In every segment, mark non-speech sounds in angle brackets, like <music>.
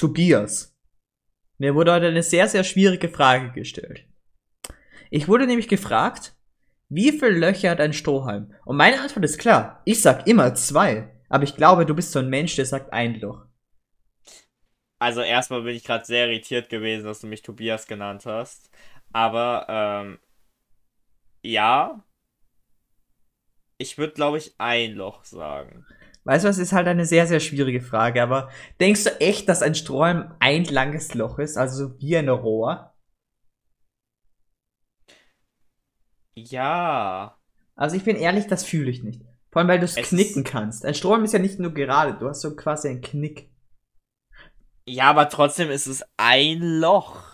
Tobias. Mir wurde heute eine sehr, sehr schwierige Frage gestellt. Ich wurde nämlich gefragt, wie viele Löcher hat ein Strohhalm? Und meine Antwort ist klar. Ich sag immer zwei. Aber ich glaube, du bist so ein Mensch, der sagt ein Loch. Also erstmal bin ich gerade sehr irritiert gewesen, dass du mich Tobias genannt hast. Aber ähm, ja, ich würde glaube ich ein Loch sagen. Weißt du, das ist halt eine sehr, sehr schwierige Frage, aber denkst du echt, dass ein Strohhalm ein langes Loch ist, also wie ein Rohr? Ja. Also ich bin ehrlich, das fühle ich nicht. Vor allem, weil du es knicken kannst. Ein Strohhalm ist ja nicht nur gerade, du hast so quasi einen Knick. Ja, aber trotzdem ist es ein Loch.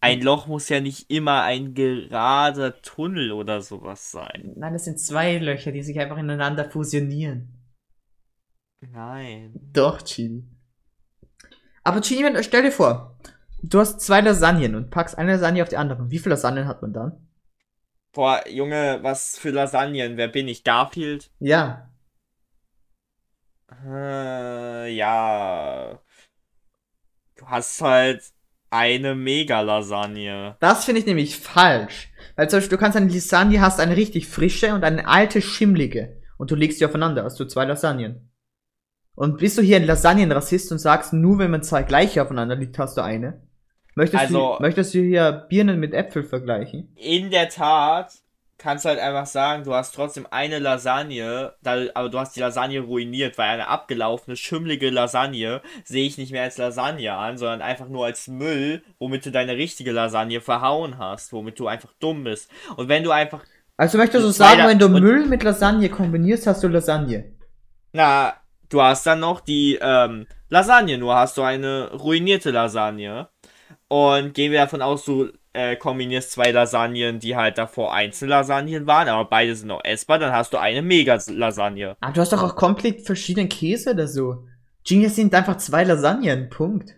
Ein Loch muss ja nicht immer ein gerader Tunnel oder sowas sein. Nein, das sind zwei Löcher, die sich einfach ineinander fusionieren. Nein. Doch, Chini. Aber Chini, stell dir vor, du hast zwei Lasagnen und packst eine Lasagne auf die andere. Wie viele Lasagnen hat man dann? Boah, Junge, was für Lasagnen? Wer bin ich? Garfield? Ja. Äh, ja. Du hast halt eine Mega-Lasagne. Das finde ich nämlich falsch. Weil zum Beispiel, du kannst eine Lasagne, hast eine richtig frische und eine alte, schimmlige. Und du legst die aufeinander, hast du zwei Lasagnen. Und bist du hier ein Lasagnenrassist und sagst, nur wenn man zwei gleiche aufeinander liegt, hast du eine? Möchtest, Also- du, möchtest du hier Birnen mit Äpfel vergleichen? In der Tat kannst du halt einfach sagen, du hast trotzdem eine Lasagne, aber du hast die Lasagne ruiniert, weil eine abgelaufene, schimmlige Lasagne sehe ich nicht mehr als Lasagne an, sondern einfach nur als Müll, womit du deine richtige Lasagne verhauen hast, womit du einfach dumm bist. Und wenn du einfach, Also möchtest du sagen, wenn du Müll mit Lasagne kombinierst, hast du Lasagne? na, du hast dann noch die ähm, Lasagne, nur hast du eine ruinierte Lasagne. Und gehen wir davon aus, du äh, kombinierst zwei Lasagnen, die halt davor Einzellasagnen waren, aber beide sind noch essbar, dann hast du eine Mega-Lasagne. Ah, du hast doch auch komplett verschiedenen Käse oder so. Genius sind einfach zwei Lasagnen, Punkt.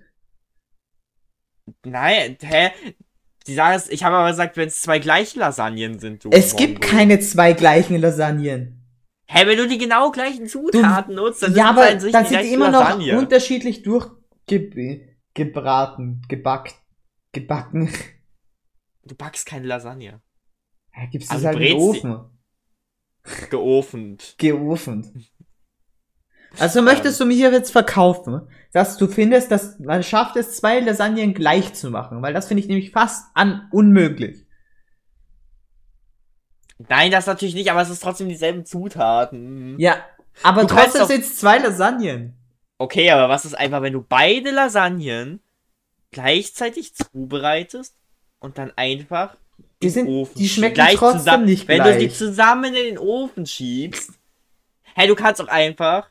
Nein, hä? Die Sache ist, ich habe aber gesagt, wenn es zwei gleiche Lasagnen sind, du. Es gibt keine zwei gleichen Lasagnen. Hä, wenn du die genau gleichen Zutaten nutzt, dann ja, sind aber sich dann sind die immer noch Lasagne. unterschiedlich durchgebraten, gebackt, gebacken. Du backst keine Lasagne. Ja, gibt's Also das halt die- Ofen. Geofend. Geofend. <laughs> Also möchtest du mir hier jetzt verkaufen, dass du findest, dass man schafft es, zwei Lasagnen gleich zu machen, weil das finde ich nämlich fast an unmöglich. Nein, das natürlich nicht, aber es ist trotzdem dieselben Zutaten. Ja, aber Du trotzdem sind es zwei Lasagnen. Okay, aber was ist einfach, wenn du beide Lasagnen gleichzeitig zubereitest und dann einfach Die, in sind, Ofen die schmecken Gleich trotzdem zusammen- nicht Wenn gleich. du die zusammen in den Ofen schiebst. Hey, du kannst auch einfach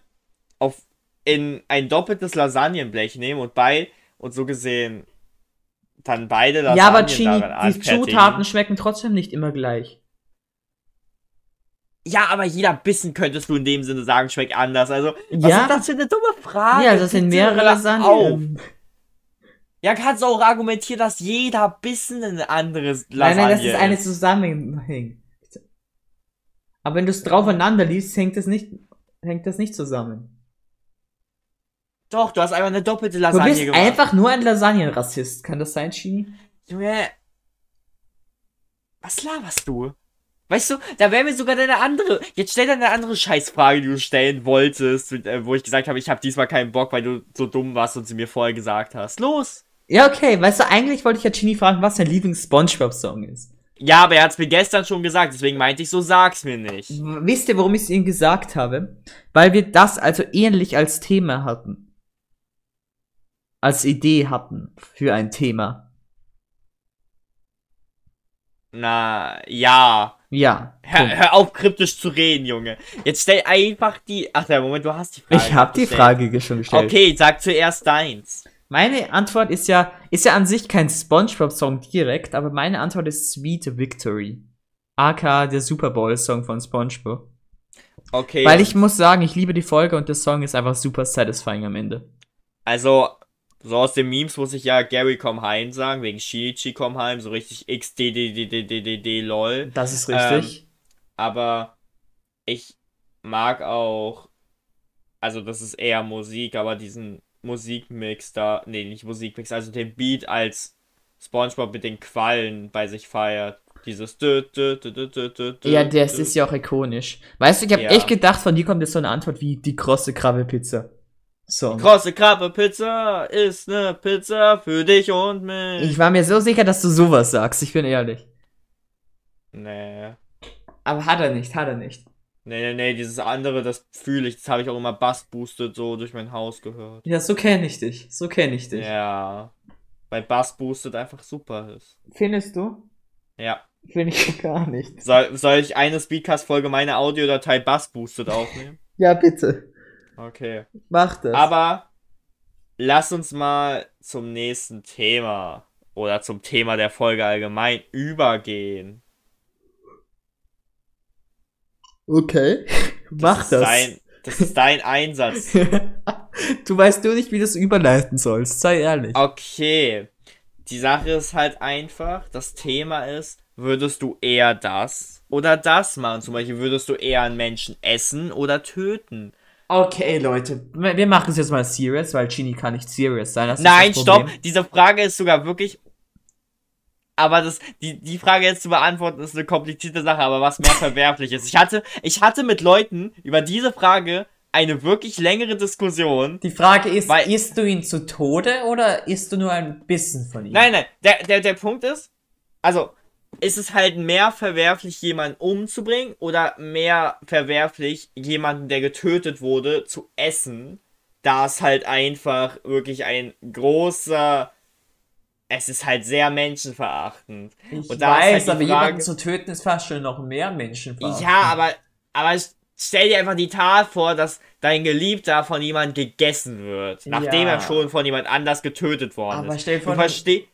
auf in ein doppeltes Lasagnenblech nehmen und bei und so gesehen dann beide Lasagnen ja, aber Chini, die. Zutaten schmecken trotzdem nicht immer gleich. Ja, aber jeder Bissen könntest du in dem Sinne sagen, schmeckt anders. Also, was Ja. ist das für eine dumme Frage? ja, das sind mehrere. Lasagnen. Ja, kannst du auch argumentieren, dass jeder Bissen eine andere Lasagne Nein, nein, das ist eine Zusammenhang. Aber wenn du es draufeinander liest, hängt es nicht, hängt das nicht zusammen. Doch, du hast einfach eine doppelte Du Lasagne bist gemacht. einfach nur ein Lasagnenrassist. Kann das sein, Chini? Junge. Was laberst du? Weißt du, da wäre mir sogar deine andere. Jetzt stell dir eine andere Scheißfrage, die du stellen wolltest, äh, wo ich gesagt habe, ich habe diesmal keinen Bock, weil du so dumm warst und sie mir vorher gesagt hast. Los! Ja, okay. Weißt du, eigentlich wollte ich ja Chini fragen, was sein Lieblings-Spongebob-Song ist. Ja, aber er hat's mir gestern schon gesagt, deswegen meinte ich, so sag's mir nicht. Wisst ihr, warum ich es Ihnen gesagt habe? Weil wir das also ähnlich als Thema hatten. Als Idee hatten für ein Thema. Na, ja. Ja. Hör, hör auf, kryptisch zu reden, Junge. Jetzt stell einfach die. Ach, der Moment, du hast die Frage. Ich habe die. Frage ge- schon gestellt. Okay, sag zuerst deins. Meine Antwort ist ja, ist ja an sich kein SpongeBob-Song direkt, aber meine Antwort ist Sweet Victory. aka der Super Bowl-Song von SpongeBob. Okay. Weil ich muss sagen, ich liebe die Folge und der Song ist einfach super satisfying am Ende. Also, so aus den Memes muss ich ja Gary komm heim sagen, wegen Shinichi komm heim, so richtig XDDDDDD lol. Das ist richtig. Aber ich mag auch, also das ist eher Musik, aber diesen Musikmix da, nee, nicht Musikmix, also den Beat als SpongeBob mit den Quallen bei sich feiert. Dieses dü, dü, dü, Ja, das ist ja auch ikonisch. Weißt du, ich habe Ja. echt gedacht, von dir kommt jetzt so eine Antwort wie die krosse Krabbe-Pizza. So. Große Krabbe Pizza ist ne Pizza für dich und mich. Ich war mir so sicher, dass du sowas sagst, ich bin ehrlich. nee. Aber hat er nicht, hat er nicht. Nee, nee, nee, dieses andere, das fühle ich, das habe ich auch immer Bass boosted so durch mein Haus gehört. Ja, so kenne ich dich. So kenne ich dich. Ja. Weil Bass boosted einfach super ist. Findest du? Ja. Finde ich <laughs> gar nicht. Soll, soll ich eine Speedcast-Folge meine Audiodatei Bass boosted aufnehmen? Ja, bitte. Okay. Mach das. Aber lass uns mal zum nächsten Thema oder zum Thema der Folge allgemein übergehen. okay. <laughs> Mach ist das. Dein, das ist dein <laughs> Einsatz. du weißt nur nicht, wie du es überleiten sollst. Sei ehrlich. Okay. Die Sache ist halt einfach, das Thema ist, würdest du eher das oder das machen? Zum Beispiel, würdest du eher einen Menschen essen oder töten? Okay, Leute. Wir machen es jetzt mal serious, weil Genie kann nicht serious sein. Nein, stopp! Diese Frage ist sogar wirklich. Aber das, die, die Frage jetzt zu beantworten, ist eine komplizierte Sache, aber was mehr verwerflich ist. Ich hatte, ich hatte mit Leuten über diese Frage eine wirklich längere Diskussion. Die Frage ist, Weil- isst du ihn zu Tode oder isst du nur ein bisschen von ihm? Nein, nein, der, der, der Punkt ist, also, ist es halt mehr verwerflich, jemanden umzubringen oder mehr verwerflich, jemanden, der getötet wurde, zu essen, da es halt einfach wirklich ein großer, es ist halt sehr menschenverachtend. Ich Und da ist halt weiß, die aber Frage- jemanden zu töten ist fast schon noch mehr Menschen. Ja, aber, aber stell dir einfach die Tat vor, dass dein Geliebter von jemandem gegessen wird, nachdem Ja. er schon von jemand anders getötet worden Aber ist. stell Du vor,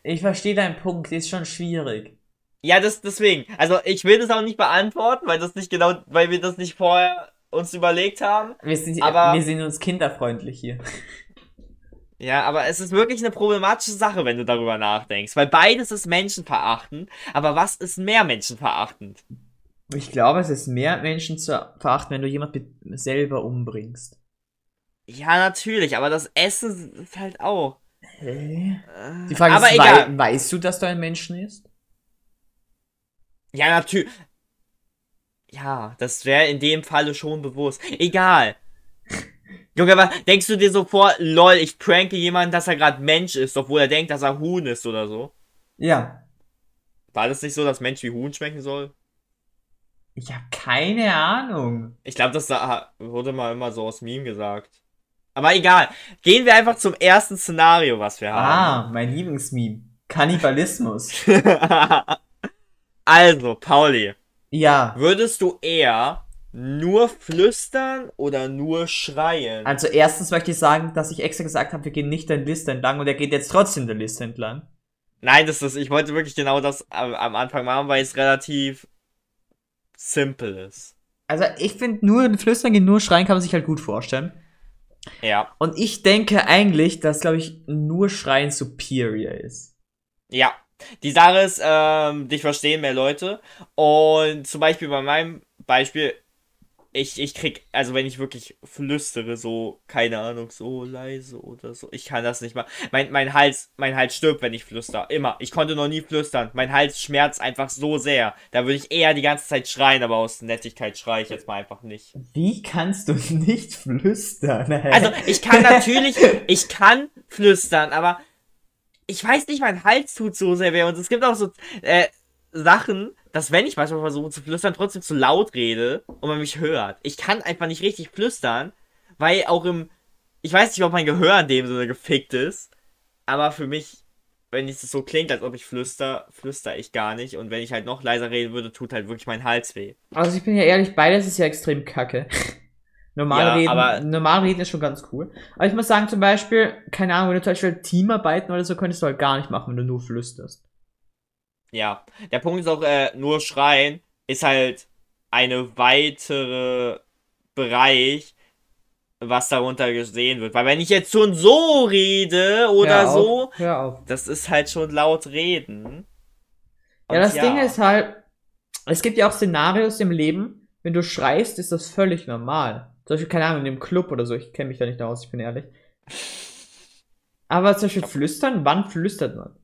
Ich verstehe deinen Punkt, ist schon schwierig. Ja, das deswegen. Also ich will das auch nicht beantworten, weil das nicht genau, weil wir das nicht vorher uns überlegt haben. Wir sind, Aber- wir sind uns kinderfreundlich hier. Ja, aber es ist wirklich eine problematische Sache, wenn du darüber nachdenkst, weil beides ist menschenverachtend. Aber was ist mehr menschenverachtend? Ich glaube, es ist mehr Menschen zu verachten, wenn du jemanden selber umbringst. Ja, natürlich, aber das Essen ist halt auch. Hä? Äh, Die Frage aber ist, egal. wei weißt du, dass du ein Menschen isst? Ja, natürlich. Ja, das wäre in dem Falle schon bewusst. Egal. Junge, aber denkst du dir so vor, lol, ich pranke jemanden, dass er gerade Mensch ist, obwohl er denkt, dass er Huhn ist oder so? Ja. War das nicht so, dass Mensch wie Huhn schmecken soll? Ich habe keine Ahnung. Ich glaube, das da- wurde mal immer so aus Meme gesagt. Aber egal. Gehen wir einfach zum ersten Szenario, was wir haben. Ah, mein Lieblingsmeme. Kannibalismus. <laughs> Also, Pauli, ja. würdest du eher nur flüstern oder nur schreien? Also erstens möchte ich sagen, dass ich extra gesagt habe, wir gehen nicht der Liste entlang und er geht jetzt trotzdem der Liste entlang. Nein, das ist, ich wollte wirklich genau das am, am Anfang machen, weil es relativ simpel ist. Also ich finde nur flüstern gehen, nur schreien kann man sich halt gut vorstellen. Ja, Und ich denke eigentlich, dass, glaube ich, nur schreien superior ist. ja. Die Sache ist, ähm, dich verstehen mehr Leute. Und zum Beispiel bei meinem Beispiel, ich, ich krieg, also wenn ich wirklich flüstere, so, keine Ahnung, so leise oder so, ich kann das nicht machen. Mein, mein Hals, mein Hals stirbt, wenn ich flüster. Immer. Ich konnte noch nie flüstern. Mein Hals schmerzt einfach so sehr. Da würde ich eher die ganze Zeit schreien, aber aus Nettigkeit schreie ich jetzt mal einfach nicht. Wie kannst du nicht flüstern? Also, ich kann natürlich, <laughs> ich kann flüstern, aber ich weiß nicht, mein Hals tut so sehr weh. Und es gibt auch so äh, Sachen, dass wenn ich manchmal versuche zu flüstern, trotzdem zu laut rede und man mich hört. Ich kann einfach nicht richtig flüstern, weil auch im, ich weiß nicht, ob mein Gehör in dem Sinne gefickt ist, aber für mich, wenn es so klingt, als ob ich flüster, flüster ich gar nicht. Und wenn ich halt noch leiser reden würde, tut halt wirklich mein Hals weh. Also ich bin ja ehrlich, beides ist ja extrem kacke. <laughs> Normal, Ja, reden, aber- normal reden ist schon ganz cool. Aber ich muss sagen, zum Beispiel, keine Ahnung, wenn du zum Beispiel Teamarbeiten oder so, könntest du halt gar nicht machen, wenn du nur flüsterst. Ja, der Punkt ist auch, äh, nur schreien ist halt eine weitere Bereich, was darunter gesehen wird. Weil wenn ich jetzt schon so rede oder Hör so, das ist halt schon laut reden. Ja, Und das Ding ist halt, es gibt ja auch Szenarios im Leben, wenn du schreist, ist das völlig normal. Zum Beispiel, keine Ahnung, in dem Club oder so, ich kenne mich da nicht aus, ich bin ehrlich. Aber zum Beispiel flüstern, wann flüstert man?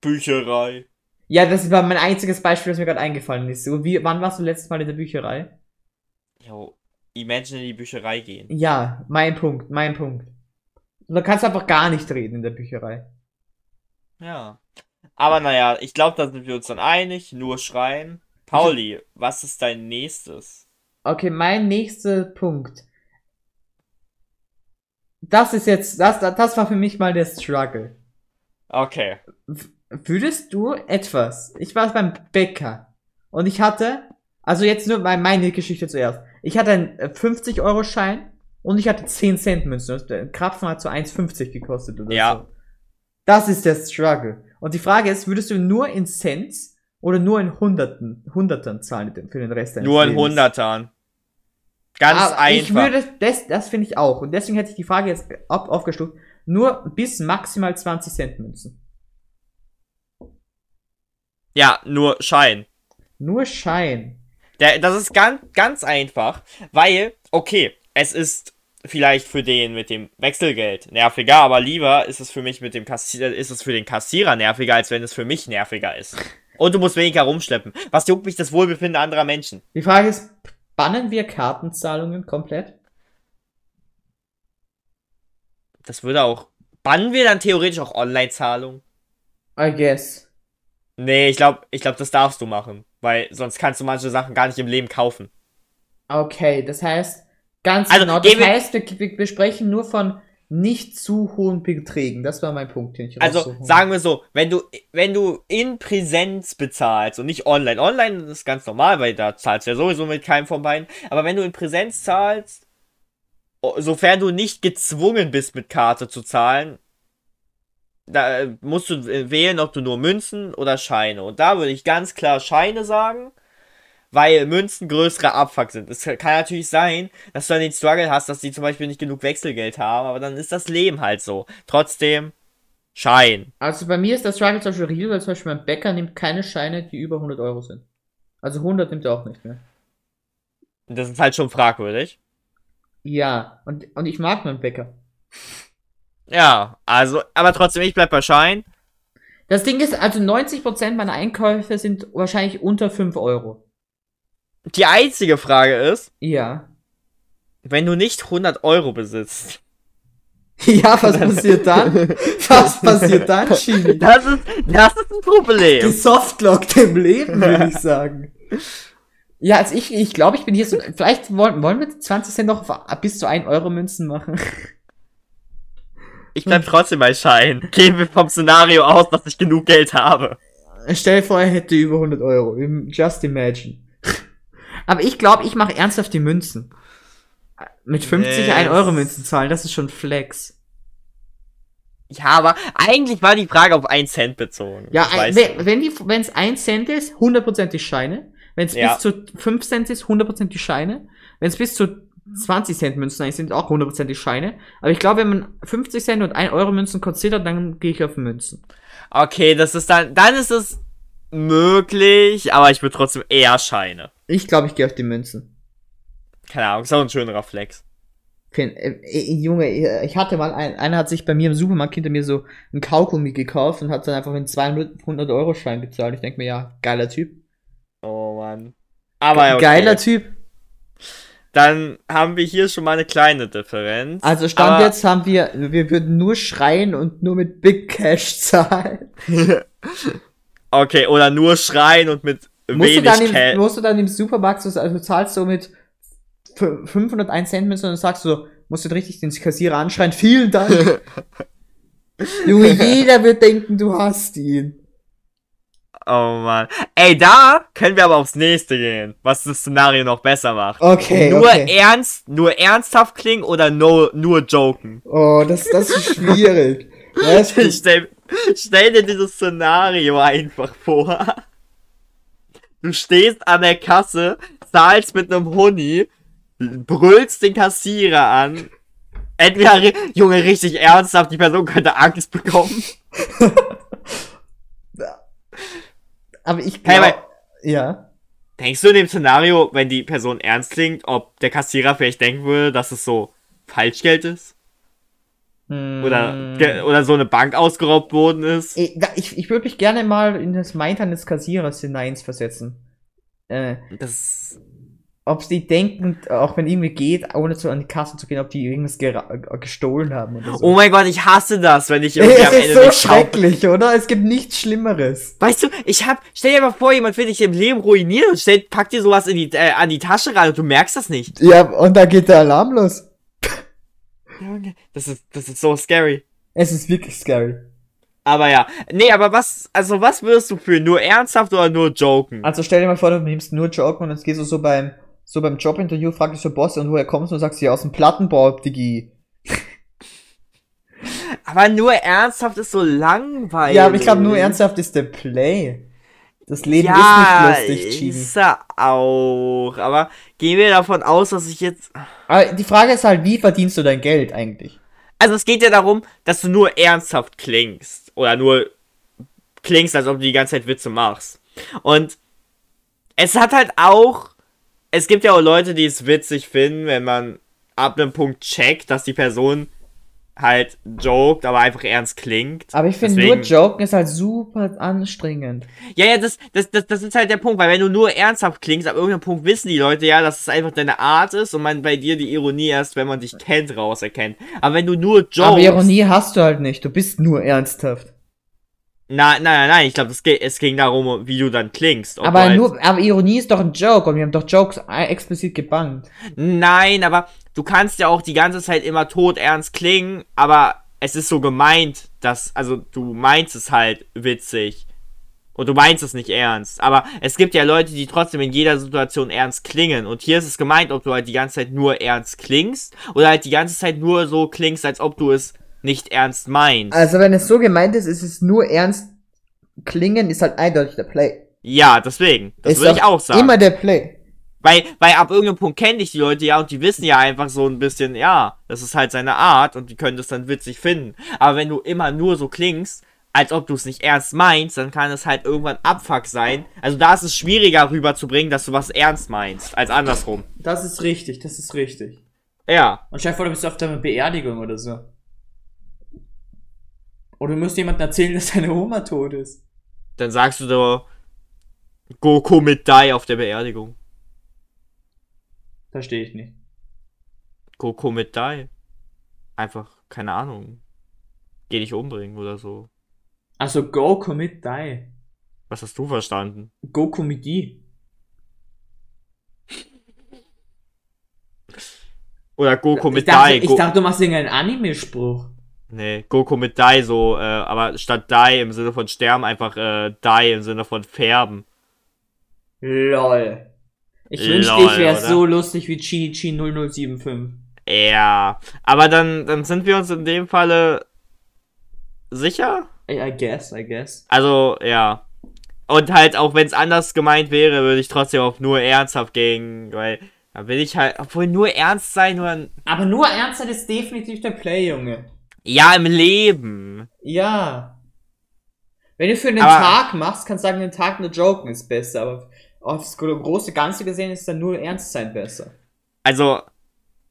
Bücherei. Ja, das war mein einziges Beispiel, das mir gerade eingefallen ist. So, wie, wann warst du letztes Mal in der Bücherei? Jo, Imagine in die Bücherei gehen. Ja, mein Punkt, mein Punkt. Und da kannst du einfach gar nicht reden in der Bücherei. Ja. Aber naja, ich glaube, da sind wir uns dann einig. Nur schreien. Pauli, was ist dein nächstes? Okay, mein nächster Punkt. Das ist jetzt, das, das war für mich mal der Struggle. Okay. Würdest du etwas, ich war beim Bäcker und ich hatte, also jetzt nur bei meine Geschichte zuerst. Ich hatte einen 50-Euro-Schein und ich hatte 10 Cent Münzen. Der Krapfen hat so 1,50 gekostet oder Ja. so. Das ist der Struggle. Und die Frage ist, würdest du nur in Cents oder nur in Hunderten, Hundertern zahlen für den Rest deines Nur in Lebens? Hundertern. Ganz Aber einfach. Ich würde, das, das finde ich auch. Und deswegen hätte ich die Frage jetzt auf, aufgestuft. Nur bis maximal 20 Cent Münzen. ja, nur Schein. Nur Schein. Der, das ist ganz, ganz einfach, weil, okay, es ist vielleicht für den mit dem Wechselgeld nerviger, aber lieber ist es für mich mit dem Kassierer, ist es für den Kassierer nerviger, als wenn es für mich nerviger ist. Und du musst weniger rumschleppen. Was juckt mich das Wohlbefinden anderer Menschen? Die Frage ist, bannen wir Kartenzahlungen komplett? Das würde auch. Bannen wir dann theoretisch auch Online-Zahlungen? I guess. Nee, ich glaube, ich glaub, das darfst du machen. Weil sonst kannst du manche Sachen gar nicht im Leben kaufen. Okay, das heißt, ganz Also, genau, das heißt, wir, wir sprechen nur von nicht zu hohen Beträgen. Das war mein Punkt, den ich Also sagen wir so, wenn du, wenn du in Präsenz bezahlst und nicht online, online ist ganz normal, weil da zahlst du ja sowieso mit keinem von beiden, aber wenn du in Präsenz zahlst, sofern du nicht gezwungen bist mit Karte zu zahlen, da äh, musst du äh, wählen, ob du nur Münzen oder Scheine. Und da würde ich ganz klar Scheine sagen, weil Münzen größere Abfuck sind. Es kann natürlich sein, dass du dann den Struggle hast, dass die zum Beispiel nicht genug Wechselgeld haben, aber dann ist das Leben halt so. Trotzdem, Schein. Also bei mir ist das Struggle zum Beispiel real, weil zum Beispiel mein Bäcker nimmt keine Scheine, die über 100 Euro sind. Also 100 nimmt er auch nicht mehr. Das ist halt schon fragwürdig. Ja, und, und ich mag meinen Bäcker. Ja, also, aber trotzdem, ich bleib bei Schein. Das Ding ist, also 90% meiner Einkäufe sind wahrscheinlich unter 5 Euro. Die einzige Frage ist, Ja. wenn du nicht 100 Euro besitzt. <laughs> Ja, was <laughs> passiert dann? Was passiert dann, <laughs> Chini? Das ist, das ist ein Problem. Gesoftlockt im Leben, würde ich sagen. Ja, also ich, ich glaube, ich bin hier so, vielleicht wollen, wollen wir die 20 Cent noch bis zu 1 Euro Münzen machen. Ich bleib trotzdem bei Schein. Gehen wir vom Szenario aus, dass ich genug Geld habe. Stell dir vor, er hätte über 100 Euro. Just imagine. Aber ich glaube, ich mache ernsthaft die Münzen. Mit 50 Nee, 1 Euro das- Münzen zahlen, das ist schon Flex. Ja, aber eigentlich war die Frage auf 1 Cent bezogen. Ja, ein, wenn, du. wenn die, wenn es 1 Cent ist, 100% Scheine. Wenn es Ja. bis zu 5 Cent ist, 100% Scheine. Wenn es bis zu 20 Cent Münzen sind, sind auch 100% Scheine. Aber ich glaube, wenn man 50 Cent und 1 Euro Münzen considert, dann gehe ich auf Münzen. Okay, das ist dann, dann ist es möglich, aber ich würde trotzdem eher Scheine. Ich glaube, ich gehe auf die Münzen. Keine Ahnung, ist auch ein schönerer Flex. Fin- äh, äh, Junge, äh, ich hatte mal, ein, einer hat sich bei mir im Supermarkt hinter mir so ein Kaugummi gekauft und hat dann einfach einen 200 Euro Schein bezahlt. Ich denke mir, ja, geiler Typ. Oh Mann. Aber ja, okay. Geiler Typ. Dann haben wir hier schon mal eine kleine Differenz. Also Stand Aber- jetzt haben wir, wir würden nur schreien und nur mit Big Cash <laughs> zahlen. <laughs> Okay, oder nur schreien und mit Musst du, dann im, musst du dann im Supermarkt, so, also zahlst du mit f- 501 Cent und dann sagst du so, musst du richtig den Kassierer anschreien, vielen Dank. <laughs> Junge, jeder wird denken, du hast ihn. Oh Mann. Ey, da können wir aber aufs nächste gehen, was das Szenario noch besser macht. Okay, nur okay. ernst, nur ernsthaft klingen oder no, nur joken? Oh, das, das ist schwierig. <laughs> Weißt du, Stell, stell dir dieses Szenario einfach vor. Du stehst an der Kasse, zahlst mit einem Huni, brüllst den Kassierer an. Entweder, Junge, richtig ernsthaft, die Person könnte Angst bekommen. <laughs> aber ich Hey, glaube, aber- ja. Denkst du in dem Szenario, wenn die Person ernst klingt, ob der Kassierer vielleicht denken würde, dass es so Falschgeld ist? Oder, ge- oder so eine Bank ausgeraubt worden ist. Ich, da- ich, ich würde mich gerne mal in das Mindern des Kassierers hinein versetzen. Äh, Das, ob sie denken, auch wenn irgendwie geht, ohne zu an die Kasse zu gehen, ob die irgendwas äh, gestohlen haben oder so. oh mein Gott, ich hasse das, wenn ich irgendwie es am ist Ende so nichts kaufe. schrecklich, oder? Es gibt nichts Schlimmeres. Weißt du, ich hab, stell dir mal vor, jemand will dich im Leben ruinieren und stellt, packt dir sowas in die, äh, an die Tasche rein und du merkst das nicht. Ja, und da geht der Alarm los. Das ist, das ist so scary. Es ist wirklich scary. Aber ja, nee, aber was, also was würdest du fühlen? Nur ernsthaft oder nur joken? Also stell dir mal vor, du nimmst nur Joken und jetzt gehst du so beim, so beim Jobinterview, fragst dich so Boss und woher kommst du und sagst ja aus dem Plattenbau, Digi. Aber nur ernsthaft ist so langweilig. Ja, aber ich glaube nur ernsthaft ist der Play. Das Leben ja, ist nicht lustig, Chini. ist er auch. Aber gehen wir davon aus, dass ich jetzt. Aber die Frage ist halt, wie verdienst du dein Geld eigentlich? Also es geht ja darum, dass du nur ernsthaft klingst. Oder nur klingst, als ob du die ganze Zeit Witze machst. Und es hat halt auch. Es gibt ja auch Leute, die es witzig finden, wenn man ab einem Punkt checkt, dass die Person halt joked, aber einfach ernst klingt. Aber ich finde nur Joken ist halt super anstrengend. Ja, ja, das, das, das, das ist halt der Punkt, weil wenn du nur ernsthaft klingst, ab irgendeinem Punkt wissen die Leute ja, dass es einfach deine Art ist und man bei dir die Ironie erst, wenn man dich kennt, rauserkennt. Aber wenn du nur jokes... Aber Ironie hast du halt nicht, du bist nur ernsthaft. Nein, nein, nein, nein, ich glaube, es ging darum, wie du dann klingst. Aber halt- nur, aber Ironie ist doch ein Joke und wir haben doch Jokes äh, explizit gebannt. Nein, aber du kannst ja auch die ganze Zeit immer tot ernst klingen, aber es ist so gemeint, dass, also du meinst es halt witzig. Und du meinst es nicht ernst. Aber es gibt ja Leute, die trotzdem in jeder Situation ernst klingen. Und hier ist es gemeint, ob du halt die ganze Zeit nur ernst klingst oder halt die ganze Zeit nur so klingst, als ob du es nicht ernst meinst. Also wenn es so gemeint ist, ist es nur ernst klingen, ist halt eindeutig der Play. ja, deswegen. Das würde ich auch sagen. Immer der Play. Weil, weil ab irgendeinem Punkt kennen dich die Leute ja und die wissen ja einfach so ein bisschen, ja, das ist halt seine Art und die können das dann witzig finden. Aber wenn du immer nur so klingst, als ob du es nicht ernst meinst, dann kann es halt irgendwann Abfuck sein. Also da ist es schwieriger rüberzubringen, dass du was ernst meinst, als andersrum. Das ist richtig, das ist richtig. Ja. Und stell dir vor, du bist auf deiner Beerdigung oder so. Oder du musst jemandem erzählen, dass deine Oma tot ist. Dann sagst du so, Goku mit Dai auf der Beerdigung. Verstehe ich nicht. Goku mit Dai. Einfach, keine Ahnung. Geh dich umbringen oder so. Also Goku mit Die. Was hast du verstanden? Goku mit die. Oder Goku mit ich dachte, Dai. ich Go- dachte, du machst irgendeinen Anime-Spruch. Nee, Goku mit Dai so, äh, aber statt Dai im Sinne von sterben einfach äh, Dai im Sinne von färben. Lol. Ich wünschte, ich wäre so lustig wie Chinichi 0075. Ja, aber dann, dann sind wir uns in dem Falle sicher? I, guess, I guess. Also, ja. Und halt, auch wenn es anders gemeint wäre, würde ich trotzdem auf nur ernsthaft gehen, weil da will ich halt, obwohl nur ernst sein, nur ein, Aber nur Ernstheit ist definitiv der Play, Junge. ja, im Leben. Ja. Wenn du für einen Aber- Tag machst, kannst du sagen, einen Tag nur joken ist besser, aber aufs gro- große Ganze gesehen ist dann nur Ernst sein besser. Also,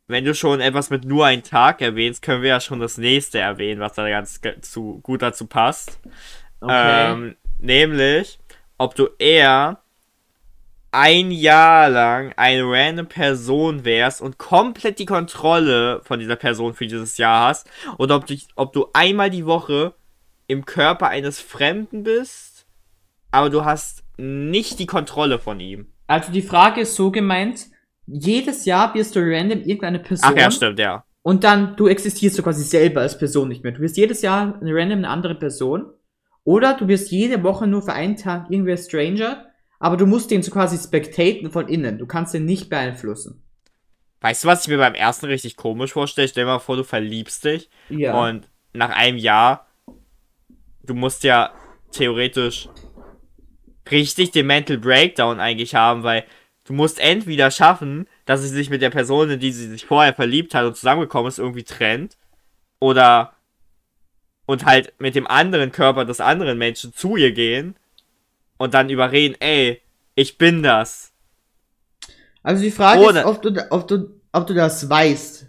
wenn du schon etwas mit nur ein Tag erwähnst, können wir ja schon das nächste erwähnen, was da ganz zu, gut dazu passt. Ähm, nämlich, ob du eher ein Jahr lang eine random Person wärst und komplett die Kontrolle von dieser Person für dieses Jahr hast, oder ob du, ob du einmal die Woche im Körper eines Fremden bist, aber du hast nicht die Kontrolle von ihm. Also die Frage ist so gemeint, jedes Jahr wirst du random irgendeine Person Ach ja, stimmt, ja. und dann du existierst so quasi selber als Person nicht mehr. Du wirst jedes Jahr eine random eine andere Person oder du wirst jede Woche nur für einen Tag irgendwer Stranger, aber du musst den so quasi spectaten von innen. Du kannst den nicht beeinflussen. Weißt du, was ich mir beim ersten richtig komisch vorstelle? Stell dir mal vor, du verliebst dich Ja. und nach einem Jahr, du musst ja theoretisch richtig den Mental Breakdown eigentlich haben, weil du musst entweder schaffen, dass sie sich mit der Person, in die sie sich vorher verliebt hat und zusammengekommen ist, irgendwie trennt, oder und halt mit dem anderen Körper des anderen Menschen zu ihr gehen und dann überreden, ey, ich bin das. Also die Frage Oder- ist, ob du, ob du, ob du das weißt.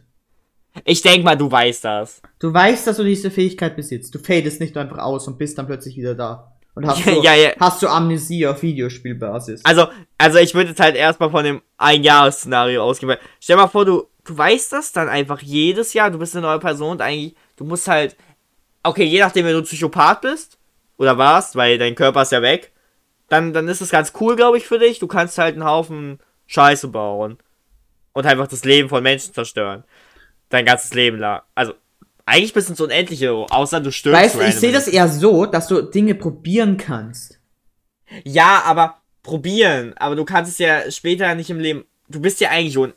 Ich denk mal, du weißt das. Du weißt, dass du diese Fähigkeit besitzt. Du fadest nicht nur einfach aus und bist dann plötzlich wieder da. Und hast <laughs> Ja, so, ja, ja. hast so Amnesie auf Videospielbasis. Also, also ich würde jetzt halt erstmal von dem Ein-Jahr-Szenario ausgehen. weil- Stell mal vor, du, du weißt das dann einfach jedes Jahr, du bist eine neue Person und eigentlich, du musst halt, okay, je nachdem, wenn du Psychopath bist oder warst, weil dein Körper ist ja weg, dann, dann ist es ganz cool, glaube ich, für dich. Du kannst halt einen Haufen Scheiße bauen und einfach das Leben von Menschen zerstören. Dein ganzes Leben lang. Also, eigentlich bist du ins Unendliche, außer du stirbst. weißt du, ich sehe das eher so, dass du Dinge probieren kannst. Ja, aber probieren. Aber du kannst es ja später nicht im Leben. Du bist ja eigentlich un.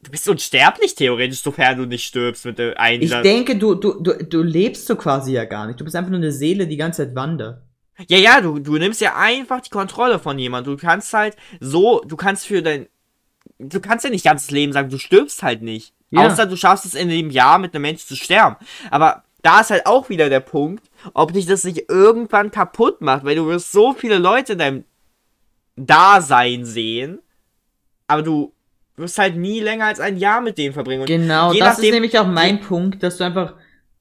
Du bist unsterblich theoretisch, sofern du nicht stirbst mit der einen. Ich denke, du, du, du, du lebst so quasi ja gar nicht. Du bist einfach nur eine Seele, die die ganze Zeit wandert. ja, ja, du, du nimmst ja einfach die Kontrolle von jemandem. Du kannst halt so, du kannst für dein. Du kannst ja nicht ganzes Leben sagen, du stirbst halt nicht. Ja. Außer du schaffst es in dem Jahr mit einem Menschen zu sterben. Aber da ist halt auch wieder der Punkt, ob dich das nicht irgendwann kaputt macht, weil du wirst so viele Leute in deinem Dasein sehen, aber du wirst halt nie länger als ein Jahr mit denen verbringen. Und Genau, das nachdem- ist nämlich auch mein Punkt, dass du einfach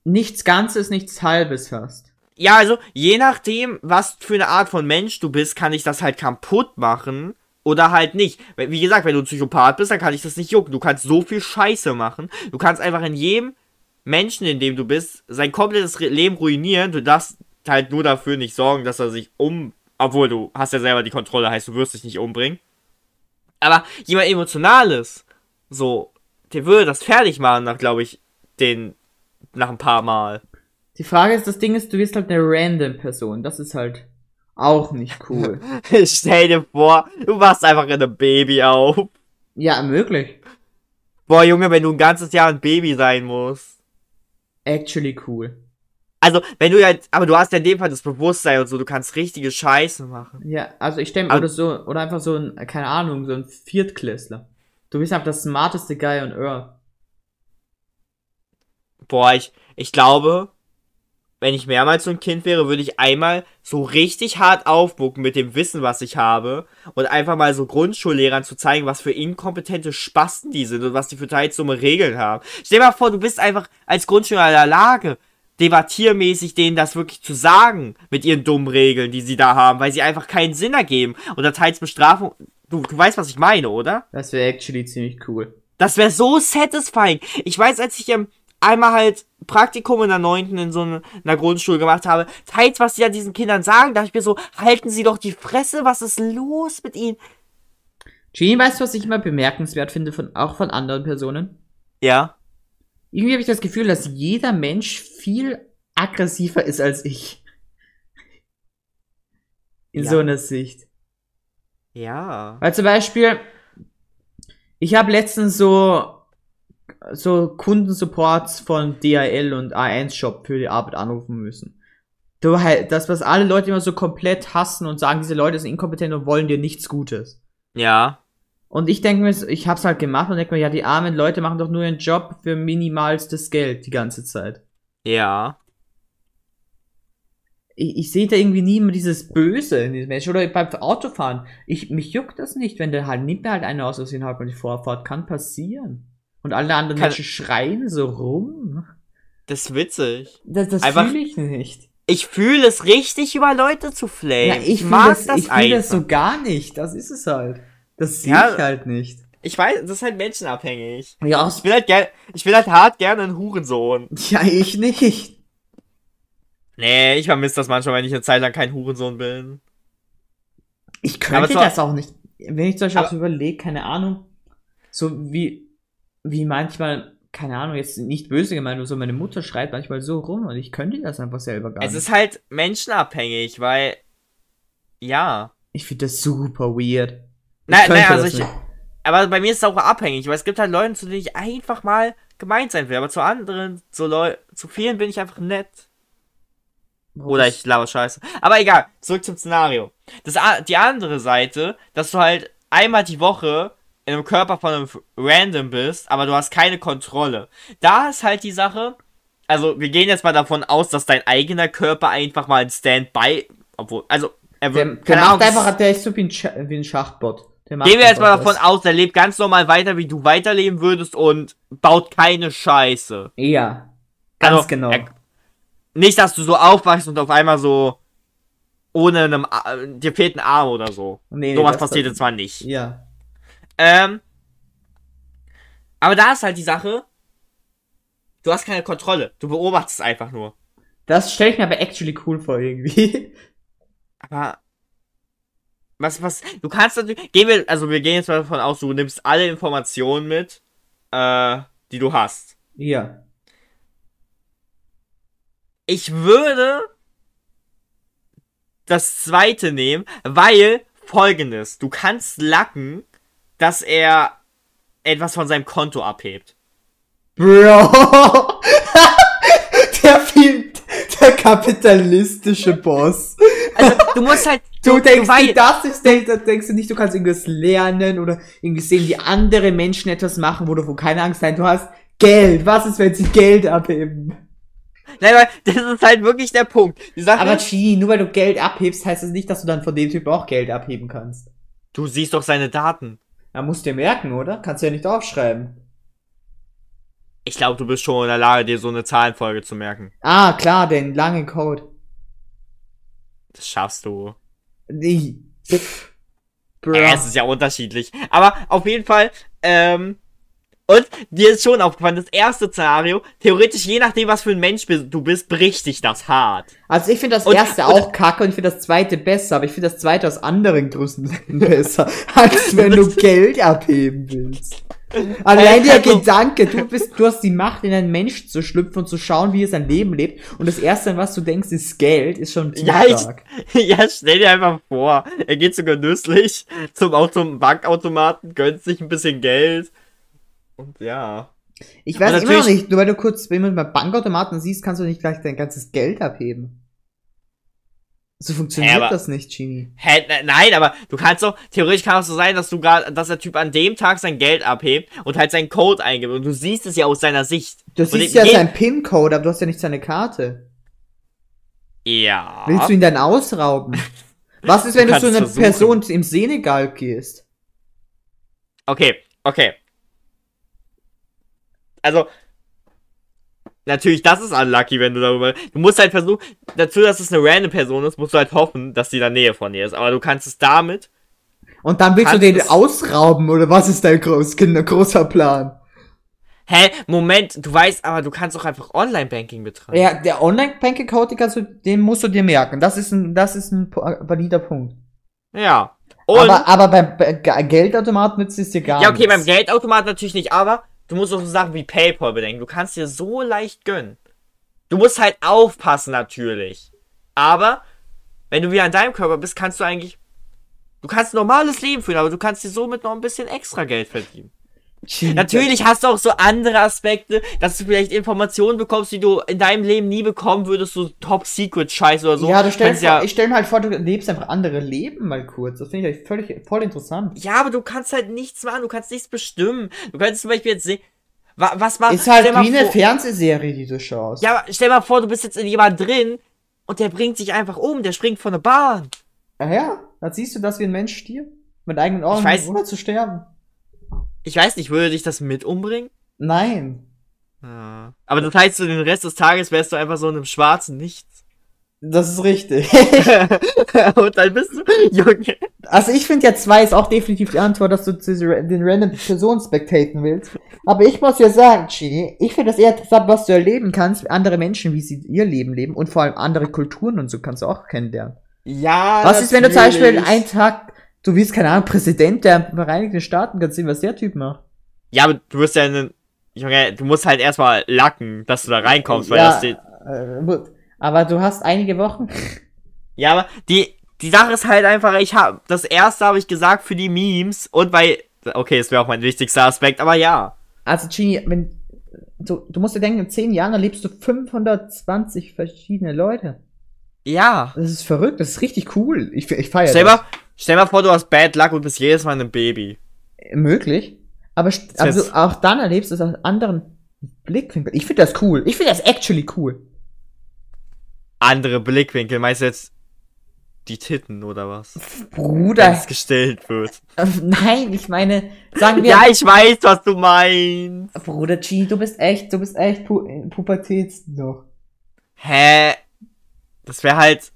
nichts Ganzes, nichts Halbes hast. Ja, also je nachdem, was für eine Art von Mensch du bist, kann ich das halt kaputt machen oder halt nicht. Wie gesagt, wenn du ein Psychopath bist, dann kann ich das nicht jucken. Du kannst so viel Scheiße machen. Du kannst einfach in jedem Menschen, in dem du bist, sein komplettes Leben ruinieren. Du darfst halt nur dafür nicht sorgen, dass er sich um... Obwohl, du hast ja selber die Kontrolle, heißt, du wirst dich nicht umbringen. Aber jemand Emotionales, so, der würde das fertig machen nach, glaube ich, den... Nach ein paar Mal. Die Frage ist, das Ding ist, du wirst halt eine random Person. Das ist halt auch nicht cool. <laughs> Stell dir vor, du wachst einfach in einem Baby auf. ja, möglich. Boah, Junge, wenn du ein ganzes Jahr ein Baby sein musst. Actually cool. Also, wenn du halt, aber du hast ja in dem Fall das Bewusstsein und so, du kannst richtige Scheiße machen. Ja, also ich stelle Aber- oder so, oder einfach so ein, keine Ahnung, so ein Viertklässler. Du bist einfach das smarteste Guy on Earth. Boah, ich, ich glaube, wenn ich mehrmals so ein Kind wäre, würde ich einmal so richtig hart aufbucken mit dem Wissen, was ich habe und einfach mal so Grundschullehrern zu zeigen, was für inkompetente Spasten die sind und was die für teils dumme Regeln haben. Stell dir mal vor, du bist einfach als Grundschüler in der Lage, debattiermäßig denen das wirklich zu sagen mit ihren dummen Regeln, die sie da haben, weil sie einfach keinen Sinn ergeben oder teils Bestrafung. Du, du weißt, was ich meine, oder? Das wäre actually ziemlich cool. Das wäre so satisfying. Ich weiß, als ich ähm, einmal halt Praktikum in der 9. in so einer, Grundschule gemacht habe, teils, was die an diesen Kindern sagen, dachte ich mir so, halten sie doch die Fresse, was ist los mit ihnen? Genie, weißt du, was ich immer bemerkenswert finde, von, auch von anderen Personen? Ja. Irgendwie habe ich das Gefühl, dass jeder Mensch viel aggressiver ist als ich. In Ja. so einer Sicht. Ja. Weil zum Beispiel, ich habe letztens so, so Kundensupports von DHL und A1 Shop für die Arbeit anrufen müssen. Du halt, das, was alle Leute immer so komplett hassen und sagen, diese Leute sind inkompetent und wollen dir nichts Gutes. Ja. Und ich denke mir, ich hab's halt gemacht und denke mir, ja, die armen Leute machen doch nur ihren Job für minimalstes Geld die ganze Zeit. Ja. Ich, ich sehe da irgendwie nie immer dieses Böse in diesem Menschen. Oder beim Autofahren. Ich, mich juckt das nicht, wenn der halt nimmt mir halt einer aus Versehen halt mal die Vorfahrt. Kann passieren. Und alle anderen Kann- Menschen schreien so rum. Das ist witzig. Das, das fühle ich nicht. Ich fühle es richtig, über Leute zu flamen. Ja, ich fühle mag das, das ich fühl einfach. das so gar nicht. Das ist es halt. Das sehe Ja. ich halt nicht. Ich weiß, das ist halt menschenabhängig. Ja, Ich will halt gern, ich will halt hart gerne einen Hurensohn. ja, ich nicht. Nee, ich vermisse das manchmal, wenn ich eine Zeit lang kein Hurensohn bin. Ich könnte das auch nicht. Wenn ich zum Beispiel überlege, keine Ahnung, so wie, wie manchmal, keine Ahnung, jetzt nicht böse gemeint, nur so meine Mutter schreit manchmal so rum und ich könnte das einfach selber gar Es nicht. ist halt menschenabhängig, weil, ja. ich finde das super weird. Nein, nein, also ich, nicht. aber bei mir ist es auch abhängig, weil es gibt halt Leute, zu denen ich einfach mal gemeint sein will, aber zu anderen, zu Leu zu vielen bin ich einfach nett. Oder ich laber Scheiße. Aber egal, zurück zum Szenario. Das, die andere Seite, dass du halt einmal die Woche in einem Körper von einem Random bist, aber du hast keine Kontrolle. Da ist halt die Sache, also wir gehen jetzt mal davon aus, dass dein eigener Körper einfach mal ein Standby, obwohl, also er Der, wird, der keine macht Ahnung, einfach, der ist so wie ein, Scha wie ein Schachbot. Der Gehen wir jetzt mal davon aus, der lebt ganz normal weiter, wie du weiterleben würdest und baut keine Scheiße. Ja, ganz Also, genau. er- Nicht, dass du so aufwachst und auf einmal so ohne einem, A- dir fehlt ein Arm oder so. nee, Sowas das- passiert jetzt mal nicht. Ja. Ähm, aber da ist halt die Sache, du hast keine Kontrolle. Du beobachtest einfach nur. Das stelle ich mir aber actually cool vor, irgendwie. <laughs> Aber was, was, du kannst natürlich, gehen wir, also wir gehen jetzt mal davon aus, du nimmst alle Informationen mit, äh, die du hast. ja. Ich würde das zweite nehmen, weil folgendes, du kannst lacken, dass er etwas von seinem Konto abhebt. Bro! <laughs> der Film, der kapitalistische Boss. Also, du musst halt, <laughs> Du denkst, wei- du, das ist, denk- da denkst du nicht, du kannst irgendwas lernen oder irgendwie sehen, wie andere Menschen etwas machen, wo du wo keine Angst hast. Du hast Geld. Was ist, wenn sie Geld abheben? Nein, weil das ist halt wirklich der Punkt. Aber Chi, nur weil du Geld abhebst, heißt das nicht, dass du dann von dem Typ auch Geld abheben kannst. du siehst doch seine Daten. Da musst du dir merken, oder? Kannst du ja nicht aufschreiben. Ich glaube, du bist schon in der Lage, dir so eine Zahlenfolge zu merken. Ah, klar, den langen Code. Das schaffst du. Nee. Bro. Ja, es ist ja unterschiedlich. Aber auf jeden Fall, ähm, und dir ist schon aufgefallen, das erste Szenario, theoretisch, je nachdem, was für ein Mensch du bist, bricht dich das hart. Also ich finde das erste und- auch kacke und ich finde das zweite besser, aber ich finde das zweite aus anderen Gründen <laughs> besser, als wenn du <laughs> Geld abheben willst. Allein der Also- Gedanke, du bist, du hast die Macht, in einen Mensch zu schlüpfen und zu schauen, wie er sein Leben lebt. Und das erste, an was du denkst, ist Geld, ist schon Ja, ich- stark. <laughs> ja, stell dir einfach vor, er geht so genüsslich zum, Auto Bankautomaten, gönnt sich ein bisschen Geld. Und ja. Ich weiß immer noch natürlich- nicht, nur weil du kurz, wenn du beim Bankautomaten siehst, kannst du nicht gleich dein ganzes Geld abheben. So funktioniert Ja, aber- das nicht, Genie. Hä, ne- nein, aber du kannst doch, theoretisch kann es so sein, dass du gerade, dass der Typ an dem Tag sein Geld abhebt und halt seinen Code eingibt. Und du siehst es ja aus seiner Sicht. Du Und siehst ja seinen PIN-Code, aber du hast ja nicht seine Karte. Ja. Willst du ihn dann ausrauben? <laughs> Was ist, wenn Du du, zu einer versuchen. Person im Senegal gehst? Okay, okay. Also, natürlich, das ist unlucky, wenn du darüber. Du musst halt versuchen, dazu, dass es eine random Person ist, musst du halt hoffen, dass die in der Nähe von dir ist. Aber du kannst es damit. Und dann willst du den ausrauben, oder was ist dein groß, Kinder, großer Plan? Hä? Moment, du weißt, aber du kannst auch einfach Online-Banking betreiben. Ja, der Online-Banking-Code, den, musst du dir merken. Das ist ein, das ist ein valider Punkt. Ja. Und. Aber, aber beim Be- Ge- Geldautomat nützt es dir gar ja, okay, beim nichts. Geldautomat natürlich nicht, aber du musst auch so Sachen wie PayPal bedenken. Du kannst dir so leicht gönnen. Du musst halt aufpassen, natürlich. Aber, wenn du wieder an deinem Körper bist, kannst du eigentlich. Du kannst ein normales Leben führen, aber du kannst dir somit noch ein bisschen extra Geld verdienen. Natürlich hast du auch so andere Aspekte, dass du vielleicht Informationen bekommst, die du in deinem Leben nie bekommen würdest, so Top-Secret-Scheiß oder so. ja, du stellst ja, ich stell mir halt vor, du lebst einfach andere Leben mal kurz. Das finde ich halt völlig, voll interessant. ja, aber du kannst halt nichts machen, du kannst nichts bestimmen. Du kannst zum Beispiel jetzt sehen, wa was war. Ist halt wie eine vor- Fernsehserie, die du schaust. Ja, stell mal vor, du bist jetzt in jemand drin und der bringt sich einfach um, der springt von der Bahn. Ah ja, dann siehst du, dass wie ein Mensch stirbt. Mit eigenen Augen, ohne zu sterben. Ich weiß nicht, würde dich das mit umbringen? Nein. Ja. Aber das heißt, den Rest des Tages wärst du einfach so in einem schwarzen Nichts. Das ist richtig. <laughs> und dann bist du, Junge. Also ich finde ja zwei ist auch definitiv die Antwort, dass du den random Person spectaten willst. Aber ich muss ja sagen, Chini, ich finde das eher interessant, was du erleben kannst, andere Menschen, wie sie ihr Leben leben und vor allem andere Kulturen und so kannst du auch kennenlernen. Ja. was ist, wenn du zum Beispiel einen Tag, du wirst, keine Ahnung, Präsident der Vereinigten Staaten, kannst sehen, was der Typ macht. Ja, aber du wirst ja einen. Junge, du musst halt erstmal lacken, dass du da reinkommst, weil Ja, das steht. äh, aber du hast einige Wochen. Ja, aber die, die Sache ist halt einfach, ich habe das erste habe ich gesagt für die Memes und weil. Okay, es wäre auch mein wichtigster Aspekt, aber ja. Also, Genie, wenn, du, du musst dir denken, in zehn Jahren erlebst du 520 verschiedene Leute. Ja. Das ist verrückt, das ist richtig cool. Ich, ich feiere Stell mal, stell mal vor, du hast Bad Luck und bist jedes Mal ein Baby. Möglich. Aber, du auch dann erlebst du es aus anderen Blickwinkeln. Ich finde das cool. Ich finde das actually cool. Andere Blickwinkel, meinst du jetzt. die Titten oder was? Bruder. Wenn es gestellt wird. Äh, Nein, ich meine, sagen wir. <laughs> Ja, ich weiß, was du meinst. Bruder G, du bist echt, du bist echt Pu Pubertät noch. Hä? Das wäre halt.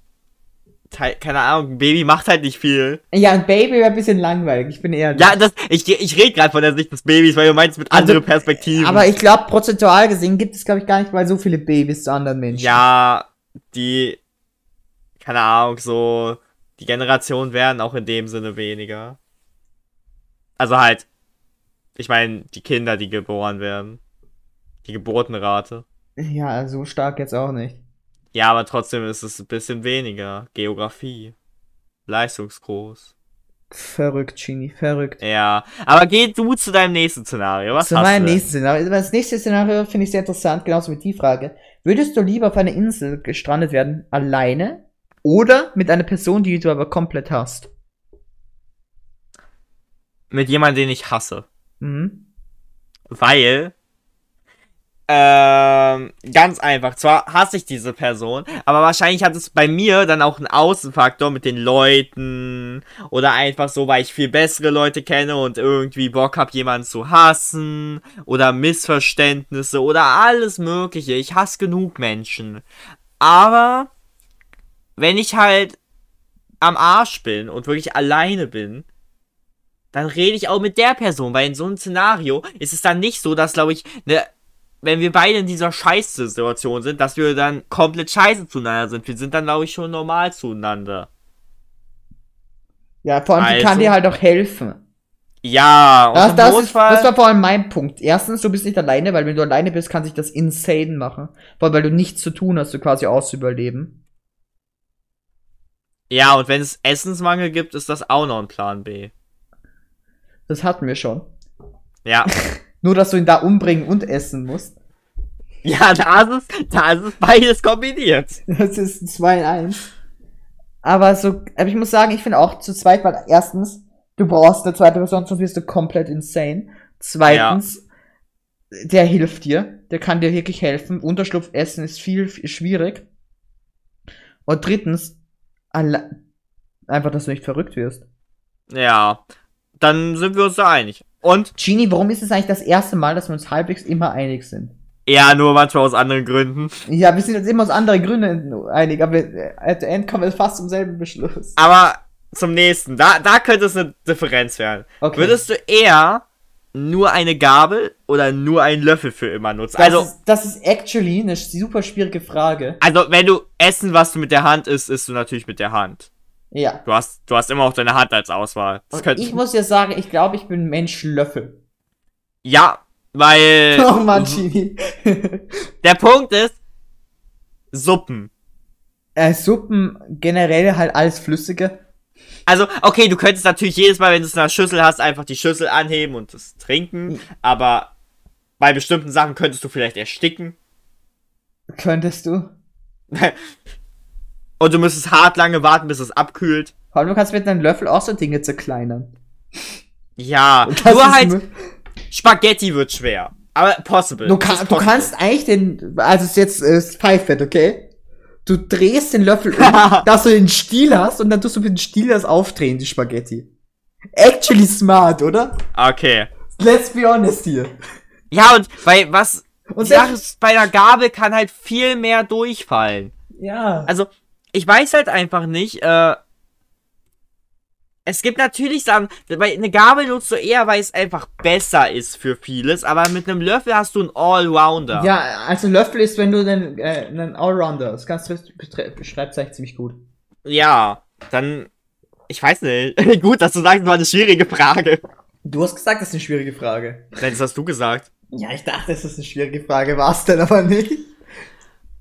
Keine Ahnung, ein Baby macht halt nicht viel. Ja, ein Baby wäre ein bisschen langweilig, ich bin ehrlich. Ja, das, ich, ich rede gerade von der Sicht des Babys, weil du meinst mit Also, anderen Perspektiven. Aber ich glaube, prozentual gesehen gibt es, glaube ich, gar nicht mal so viele Babys zu anderen Menschen. ja, die, keine Ahnung, so, die Generationen werden auch in dem Sinne weniger. Also halt, ich meine, die Kinder, die geboren werden. Die Geburtenrate. Ja, so stark jetzt auch nicht. Ja, aber trotzdem ist es ein bisschen weniger. Geografie. Leistungsgroß. Verrückt, Genie, verrückt. Ja. Aber geh du zu deinem nächsten Szenario. Was Zu hast meinem du? nächsten Szenario. Das nächste Szenario finde ich sehr interessant, genauso wie die Frage. Würdest du lieber auf einer Insel gestrandet werden, alleine oder mit einer Person, die du aber komplett hast? Mit jemandem, den ich hasse. Mhm. Weil. Ähm, ganz einfach. Zwar hasse ich diese Person, aber wahrscheinlich hat es bei mir dann auch einen Außenfaktor mit den Leuten. Oder einfach so, weil ich viel bessere Leute kenne und irgendwie Bock hab, jemanden zu hassen. Oder Missverständnisse oder alles Mögliche. Ich hasse genug Menschen. Aber wenn ich halt am Arsch bin und wirklich alleine bin, dann rede ich auch mit der Person, weil in so einem Szenario ist es dann nicht so, dass, glaube ich, ne, wenn wir beide in dieser Scheißsituation sind, dass wir dann komplett scheiße zueinander sind. Wir sind dann, glaube ich, schon normal zueinander. Ja, vor allem, die Also- kann dir halt auch helfen. Ja, und Das, das, ist, Notfall, das war vor allem mein Punkt. Erstens, du bist nicht alleine, weil wenn du alleine bist, kann sich das insane machen. Vor allem, weil du nichts zu tun hast, du quasi auszuüberleben. ja, und wenn es Essensmangel gibt, ist das auch noch ein Plan B. Das hatten wir schon. Ja, <laughs> Nur, dass du ihn da umbringen und essen musst. ja, da ist es, da ist es beides kombiniert. Das ist ein 2 in 1. Aber so, aber ich muss sagen, ich finde auch zu zweit, weil erstens, du brauchst eine zweite Person, sonst wirst du komplett insane. Zweitens, der hilft dir, der kann dir wirklich helfen. Unterschlupf essen ist viel, viel schwierig. Und drittens, einfach, dass du nicht verrückt wirst. Ja, dann sind wir uns da einig. Und, Genie, warum ist es eigentlich das erste Mal, dass wir uns halbwegs immer einig sind? ja, nur manchmal aus anderen Gründen. Ja, wir sind uns immer aus anderen Gründen einig, aber at the end kommen wir fast zum selben Beschluss. Aber zum nächsten, da, da könnte es eine Differenz werden. Okay. Würdest du eher nur eine Gabel oder nur einen Löffel für immer nutzen? Das, Also, ist, das ist actually eine super schwierige Frage. also wenn du Essen, was du mit der Hand isst, isst du natürlich mit der Hand. Ja. Du hast, du hast immer auch deine Hand als Auswahl. Das Und könnte, ich muss ja sagen, ich glaube, ich bin Mensch Löffel. ja, weil <laughs> oh Mann, Genie. <laughs> der Punkt ist, Suppen. äh, Suppen generell halt alles Flüssige. Also, okay, du könntest natürlich jedes Mal, wenn du es in einer Schüssel hast, einfach die Schüssel anheben und es trinken. Aber bei bestimmten Sachen könntest du vielleicht ersticken. Könntest du. <laughs> Und du müsstest hart lange warten, bis es abkühlt. Vor allem, du kannst mit einem Löffel auch so Dinge zerkleinern. Ja, <laughs> nur halt, Spaghetti wird schwer. Aber possible. Du, kann, du possible. kannst eigentlich den, also es ist jetzt äh, Pfeifett, okay? Du drehst den Löffel um, <laughs> dass du den Stiel hast und dann tust du mit dem Stiel das aufdrehen, die Spaghetti. Actually smart, oder? Okay. Let's be honest hier. Ja, und weil was. Und selbst, bei einer Gabel kann halt viel mehr durchfallen. ja. Also, ich weiß halt einfach nicht, äh. Es gibt natürlich Sachen, weil eine Gabel nutzt du eher, weil es einfach besser ist für vieles, aber mit einem Löffel hast du einen Allrounder. Ja, also Löffel ist, wenn du einen, äh, einen Allrounder, das kannst du beschreibst eigentlich ziemlich gut. Ja, dann. Ich weiß nicht. <laughs> Gut, dass du sagst, das war eine schwierige Frage. Du hast gesagt, das ist eine schwierige Frage. Nein, das hast du gesagt. Ja, ich dachte, es ist eine schwierige Frage, war es denn aber nicht.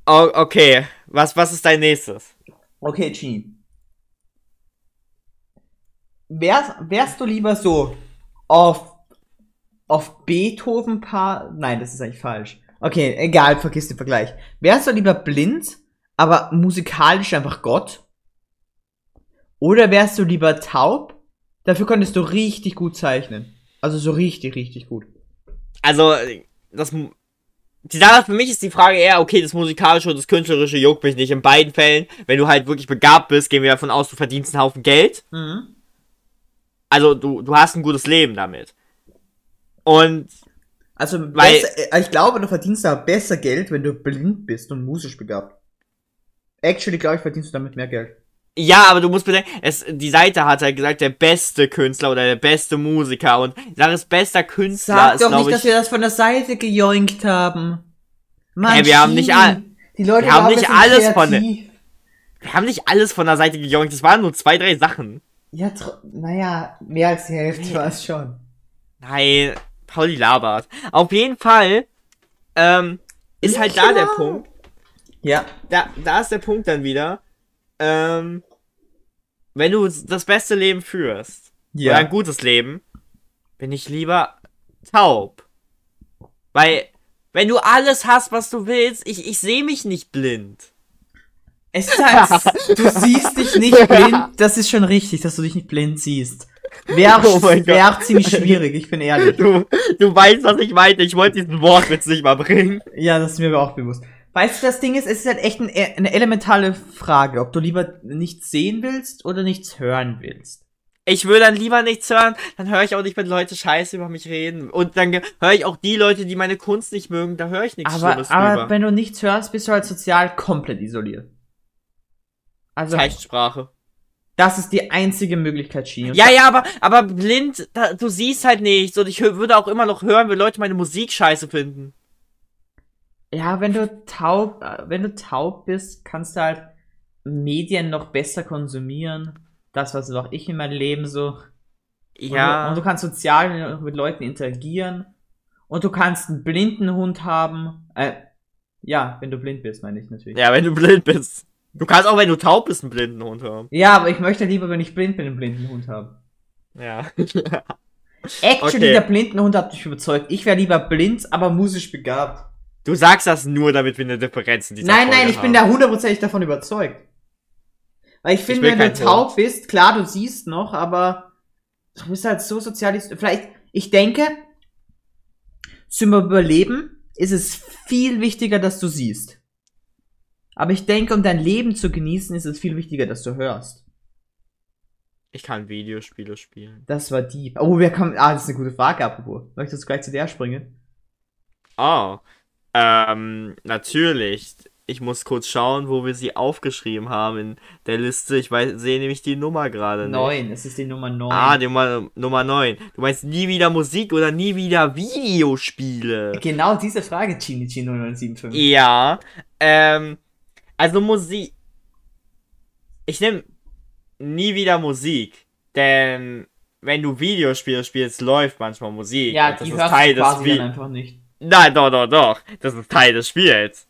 Oh, okay. Was, was ist dein nächstes? Okay, Genie. Wärst, wärst du lieber so auf, auf Beethoven paar, nein, das ist eigentlich falsch. Okay, egal, vergiss den Vergleich. Wärst du lieber blind, aber musikalisch einfach Gott? Oder wärst du lieber taub? Dafür könntest du richtig gut zeichnen. Also so richtig, richtig gut. Also, das. Die Sache für mich ist die Frage eher, okay, das musikalische und das künstlerische juckt mich nicht. In beiden Fällen, wenn du halt wirklich begabt bist, gehen wir davon aus, du verdienst einen Haufen Geld. Mhm. Also du, du hast ein gutes Leben damit. Und Also, Weil- besser, äh, ich glaube, du verdienst da besser Geld, wenn du blind bist und musisch begabt. Actually, glaube ich, verdienst du damit mehr Geld. Ja, aber du musst bedenken, es, die Seite hat halt gesagt, der beste Künstler oder der beste Musiker. Und Sache ist, bester Künstler Sag ist, doch nicht, ich. dass wir das von der Seite gejoinkt haben. Mann, Ey, wir haben nicht all- Die Leute wir haben nicht alles von der- wir haben nicht alles von der Seite gejongt, das waren nur zwei, drei Sachen. Ja, naja, mehr als die Hälfte war es schon. Nein, Pauli labert. Auf jeden Fall, ähm, ist halt da der. Punkt. Ja. Da, da ist der Punkt dann wieder. Ähm, wenn du das beste Leben führst, oder ein gutes Leben, bin ich lieber taub. Weil, wenn du alles hast, was du willst, ich, ich sehe mich nicht blind. Es ist halt, <laughs> du siehst dich nicht <laughs> blind. Das ist schon richtig, dass du dich nicht blind siehst. Wäre Oh wär ziemlich schwierig, ich bin <laughs> ehrlich. Du, du weißt, was ich meinte. Ich wollte diesen Wortwitz nicht mal bringen. Ja, das ist mir auch bewusst. Weißt du, das Ding ist, es ist halt echt ein, eine elementare Frage, ob du lieber nichts sehen willst oder nichts hören willst. Ich will dann lieber nichts hören, dann höre ich auch nicht, wenn Leute scheiße über mich reden. Und dann höre ich auch die Leute, die meine Kunst nicht mögen, da höre ich nichts Aber, Schlimmes aber drüber. wenn du nichts hörst, bist du halt sozial komplett isoliert. Also, Zeichtsprache. das ist die einzige Möglichkeit. Und Ja, ja, aber, aber blind, da, du siehst halt nichts. Und ich würde auch immer noch hören, wenn Leute meine Musik scheiße finden. Ja, wenn du taub, äh, wenn du taub bist, kannst du halt Medien noch besser konsumieren. Das, was auch ich in meinem Leben so. Und Ja. du, und du kannst sozial mit Leuten interagieren. Und du kannst einen blinden Hund haben. Äh, ja, wenn du blind bist, meine ich natürlich. ja, wenn du blind bist. Du kannst auch, wenn du taub bist, einen blinden Hund haben. Ja, aber ich möchte lieber, wenn ich blind bin, einen blinden Hund haben. Ja. Actually, Okay. der blinden Hund hat mich überzeugt. Ich wäre lieber blind, aber musisch begabt. Du sagst das nur, damit wir eine Differenz in dieser Nein, Folge nein, ich bin haben. da hundertprozentig davon überzeugt. Weil ich finde, wenn du taub bist, klar, du siehst noch, aber du bist halt so sozialisiert. Vielleicht, ich denke, zum Überleben ist es viel wichtiger, dass du siehst. Aber ich denke, um dein Leben zu genießen, ist es viel wichtiger, dass du hörst. Ich kann Videospiele spielen. Das war deep. Oh, wer kommt? Ah, das ist eine gute Frage, apropos. Möchtest du gleich zu der springen? Oh. Ähm, natürlich. Ich muss kurz schauen, wo wir sie aufgeschrieben haben in der Liste. Ich weiß, sehe nämlich die Nummer gerade. Neun, es ist die Nummer neun. Ah, die Nummer, Nummer 9. Du meinst nie wieder Musik oder nie wieder Videospiele? Genau diese Frage, Chinichi 0975. Ja. Ähm, also Musik. Ich nehme nie wieder Musik. Denn wenn du Videospiele spielst, läuft manchmal Musik. Ja, die ist hörst du quasi dann einfach nicht. Nein, doch, doch, doch. Das ist Teil des Spiels.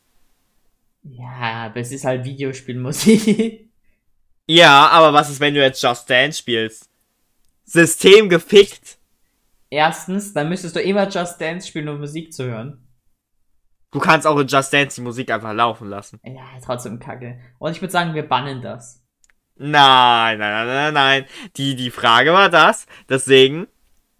Ja, aber es ist halt Videospielmusik. <laughs> Ja, aber was ist, wenn du jetzt Just Dance spielst? System gefickt. Erstens, dann müsstest du immer Just Dance spielen, um Musik zu hören. Du kannst auch in Just Dance die Musik einfach laufen lassen. Ja, trotzdem kacke. Und ich würde sagen, wir bannen das. Nein, nein, nein, nein, nein. Die, die Frage war das. Deswegen.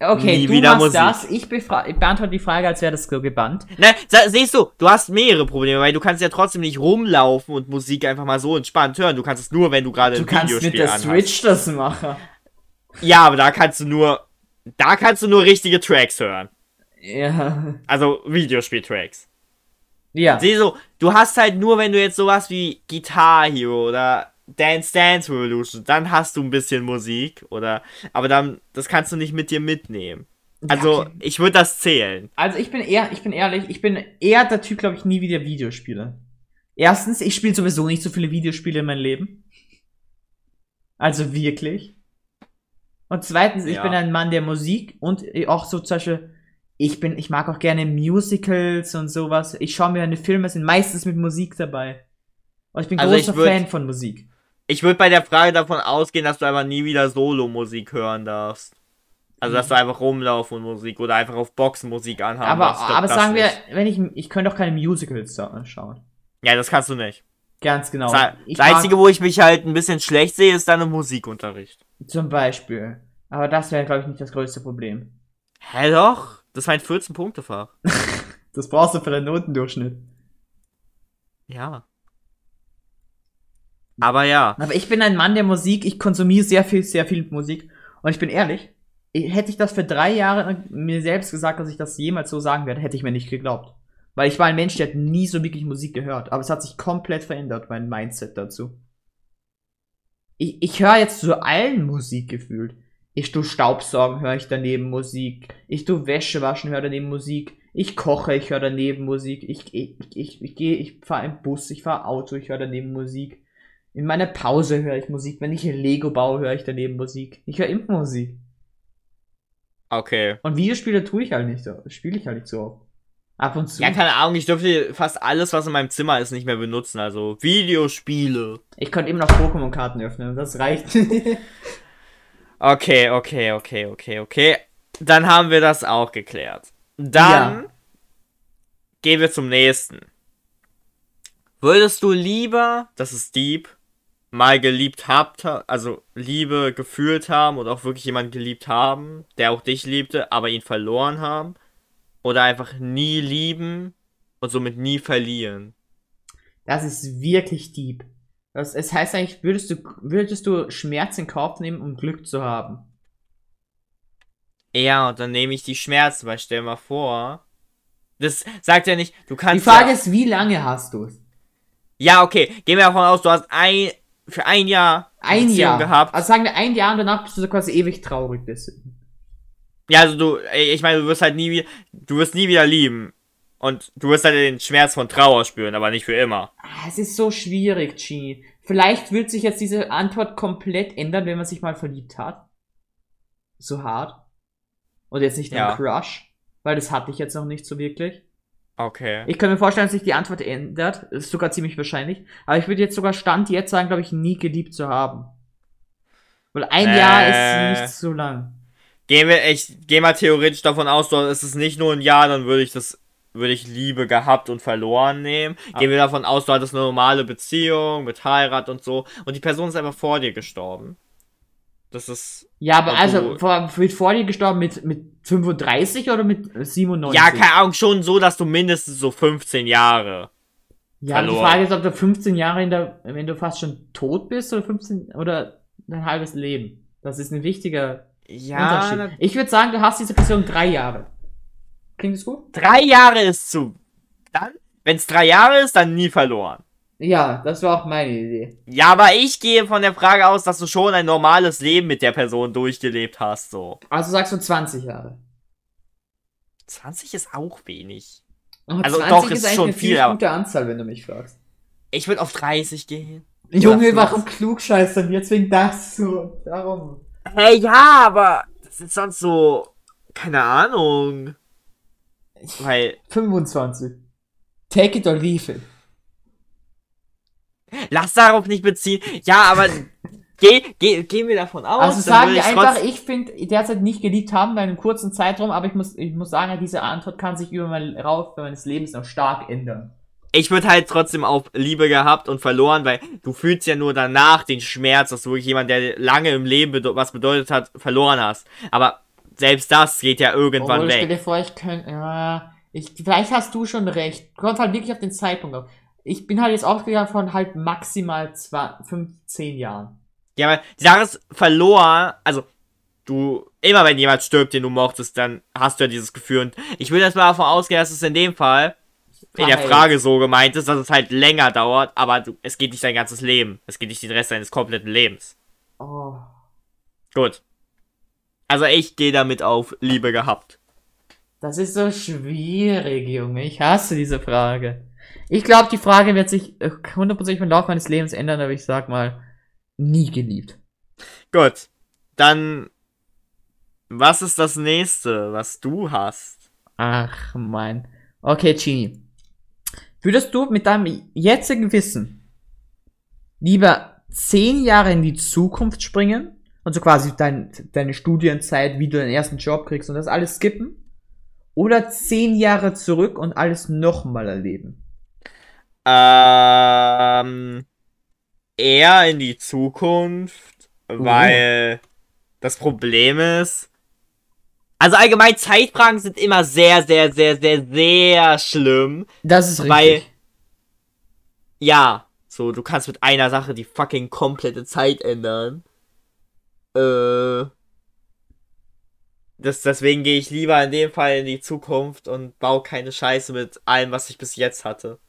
Okay, Nie du wieder machst Musik. das. Ich, ich beantworte die Frage, als wäre das so gebannt. Ne, sa- siehst du, du hast mehrere Probleme, weil du kannst ja trotzdem nicht rumlaufen und Musik einfach mal so entspannt hören. Du kannst es nur, wenn du gerade Du ein kannst mit Videospiel der anhast. Switch das machen. Ja, aber da kannst du nur. Da kannst du nur richtige Tracks hören. Ja. Also Videospiel-Tracks. Ja. Siehst du, du hast halt nur, wenn du jetzt sowas wie Guitar Hero oder Dance Dance Revolution, dann hast du ein bisschen Musik oder. Aber dann, das kannst du nicht mit dir mitnehmen. Also, okay. ich würde das zählen. Also ich bin eher, ich bin ehrlich, ich bin eher der Typ, glaube ich, nie wieder Videospiele. Erstens, ich spiele sowieso nicht so viele Videospiele in meinem Leben. Also wirklich. Und zweitens, ich Ja. bin ein Mann der Musik und auch so zum Beispiel, ich bin, ich mag auch gerne Musicals und sowas. Ich schaue mir eine Filme, sind meistens mit Musik dabei. Und ich bin Also ich großer würd- Fan von Musik. Ich würde bei der Frage davon ausgehen, dass du einfach nie wieder Solo-Musik hören darfst. Also, dass du einfach rumlaufen und Musik oder einfach auf Boxen Musik anhaben aber darfst. Aber sagen wir, wenn ich, ich könnte auch keine Musicals sa- schauen. Ja, das kannst du nicht. Ganz genau. Das, das Einzige, wo ich mich halt ein bisschen schlecht sehe, ist dann im Musikunterricht. Zum Beispiel. Aber das wäre, glaube ich, nicht das größte Problem. Hä, doch? Das war ein 14-Punkte-Fach. <laughs> Das brauchst du für den Notendurchschnitt. Ja. Aber ja. Aber ich bin ein Mann der Musik, ich konsumiere sehr viel, sehr viel Musik. Und ich bin ehrlich, hätte ich das für drei Jahre mir selbst gesagt, dass ich das jemals so sagen werde, hätte ich mir nicht geglaubt. Weil ich war ein Mensch, der hat nie so wirklich Musik gehört. Aber es hat sich komplett verändert, mein Mindset dazu. Ich, ich höre jetzt zu allen Musik gefühlt. Ich tu Staubsaugen, höre ich daneben Musik. Ich tu Wäsche waschen, höre daneben Musik. Ich koche, ich höre daneben Musik. Ich, ich, ich, ich gehe, ich fahre im Bus, ich fahre Auto, ich höre daneben Musik. In meiner Pause höre ich Musik. Wenn ich Lego baue, höre ich daneben Musik. Ich höre immer Musik. Okay. Und Videospiele tue ich halt nicht so. Spiele ich halt nicht so oft. Ab und zu. Ja, keine Ahnung, ich dürfte fast alles, was in meinem Zimmer ist, nicht mehr benutzen. Also Videospiele. Ich könnte eben noch Pokémon-Karten öffnen. Das reicht. <laughs> okay, okay, okay, okay, okay. Dann haben wir das auch geklärt. Dann ja. gehen wir zum nächsten. Würdest du lieber, das ist deep, mal geliebt habt, also Liebe gefühlt haben und auch wirklich jemanden geliebt haben, der auch dich liebte, aber ihn verloren haben? Oder einfach nie lieben und somit nie verlieren? Das ist wirklich deep. Das, es heißt eigentlich, würdest du, würdest du Schmerz in Kauf nehmen, um Glück zu haben? Ja, und dann nehme ich die Schmerzen, weil stell mal vor. Das sagt ja nicht, du kannst. Die Frage ja, ist, wie lange hast du es? Ja, okay. Gehen wir davon aus, du hast ein, für ein Jahr ein Beziehung Jahr gehabt. Also sagen wir ein Jahr und danach bist du so quasi ewig traurig deswegen. Ja, also du, ich meine, du wirst halt nie wieder, du wirst nie wieder lieben. Und du wirst halt den Schmerz von Trauer spüren, aber nicht für immer. Ah, es ist so schwierig, Genie. Vielleicht wird sich jetzt diese Antwort komplett ändern, wenn man sich mal verliebt hat. So hart. Und jetzt nicht ja. Crush. Weil das hatte ich jetzt noch nicht so wirklich. Okay. Ich kann mir vorstellen, dass sich die Antwort ändert. Das ist sogar ziemlich wahrscheinlich. Aber ich würde jetzt sogar Stand jetzt sagen, glaube ich, nie geliebt zu haben. Weil ein äh, Jahr ist nicht so lang. Gehen wir, ich gehe mal theoretisch davon aus, so ist es nicht nur ein Jahr, dann würde ich das, würde ich Liebe gehabt und verloren nehmen. Ah. Gehen wir davon aus, du hattest eine normale Beziehung mit Heirat und so und die Person ist einfach vor dir gestorben. Das ist. Ja, aber also vor, mit vor dir gestorben mit, mit 35 oder mit 97? Ja, keine Ahnung, schon so, dass du mindestens so 15 Jahre. Ja, verloren. die Frage ist, ob du 15 Jahre in der, wenn du fast schon tot bist oder 15 oder dein halbes Leben. Das ist ein wichtiger ja, Unterschied. Ich würde sagen, du hast diese Person drei Jahre. Klingt das gut? Drei Jahre ist zu. Dann, wenn es drei Jahre ist, dann nie verloren. Ja, das war auch meine Idee. Ja, aber ich gehe von der Frage aus, dass du schon ein normales Leben mit der Person durchgelebt hast, so. Also sagst du 20 Jahre. 20 ist auch wenig. Oh, also doch, ist, ist schon viel. Das eine gute Anzahl, wenn du mich fragst. Ich würde auf 30 gehen. Junge, warum klugscheißern jetzt wegen das so? Darum. Hey, ja, aber das ist sonst so, keine Ahnung. Weil 25. Take it or leave it. Lass darauf nicht beziehen. Ja, aber geh, geh, gehen wir davon aus. Also sagen wir einfach, ich finde derzeit nicht geliebt haben bei einem kurzen Zeitraum, aber ich muss, ich muss sagen, diese Antwort kann sich über mein Lauf meines Lebens noch stark ändern. Ich würde halt trotzdem auf Liebe gehabt und verloren, weil du fühlst ja nur danach den Schmerz, dass du wirklich jemand, der lange im Leben bedo was bedeutet hat, verloren hast. Aber selbst das geht ja irgendwann oh, weg. Stell dir vor, ich könnte, ja, ich, vielleicht hast du schon recht. Kommt halt wirklich auf den Zeitpunkt auf ich bin halt jetzt ausgegangen von halt maximal 15 Jahren. Ja, aber die Sache ist, verloren, also du, immer wenn jemand stirbt, den du mochtest, dann hast du ja dieses Gefühl. Und ich will jetzt mal davon ausgehen, dass es in dem Fall in der Frage so gemeint ist, dass es halt länger dauert, aber du, es geht nicht dein ganzes Leben. Es geht nicht den Rest deines kompletten Lebens. Oh. Gut. Also ich gehe damit auf Liebe gehabt. Das ist so schwierig, Junge. Ich hasse diese Frage. Ich glaube, die Frage wird sich äh, hundertprozentig im Laufe meines Lebens ändern, aber ich sag mal, nie geliebt. Gut. Dann, was ist das nächste, was du hast? Ach, mein. Okay, Genie. Würdest du mit deinem jetzigen Wissen lieber zehn Jahre in die Zukunft springen? Also quasi dein, deine Studienzeit, wie du deinen ersten Job kriegst und das alles skippen? Oder zehn Jahre zurück und alles nochmal erleben? Ähm, eher in die Zukunft, uh. weil das Problem ist, Also allgemein Zeitfragen sind immer sehr, sehr, sehr, sehr, sehr schlimm. Das ist richtig. Weil- Ja, so, du kannst mit einer Sache die fucking komplette Zeit ändern. Äh. Das, deswegen gehe ich lieber in dem Fall in die Zukunft und baue keine Scheiße mit allem, was ich bis jetzt hatte.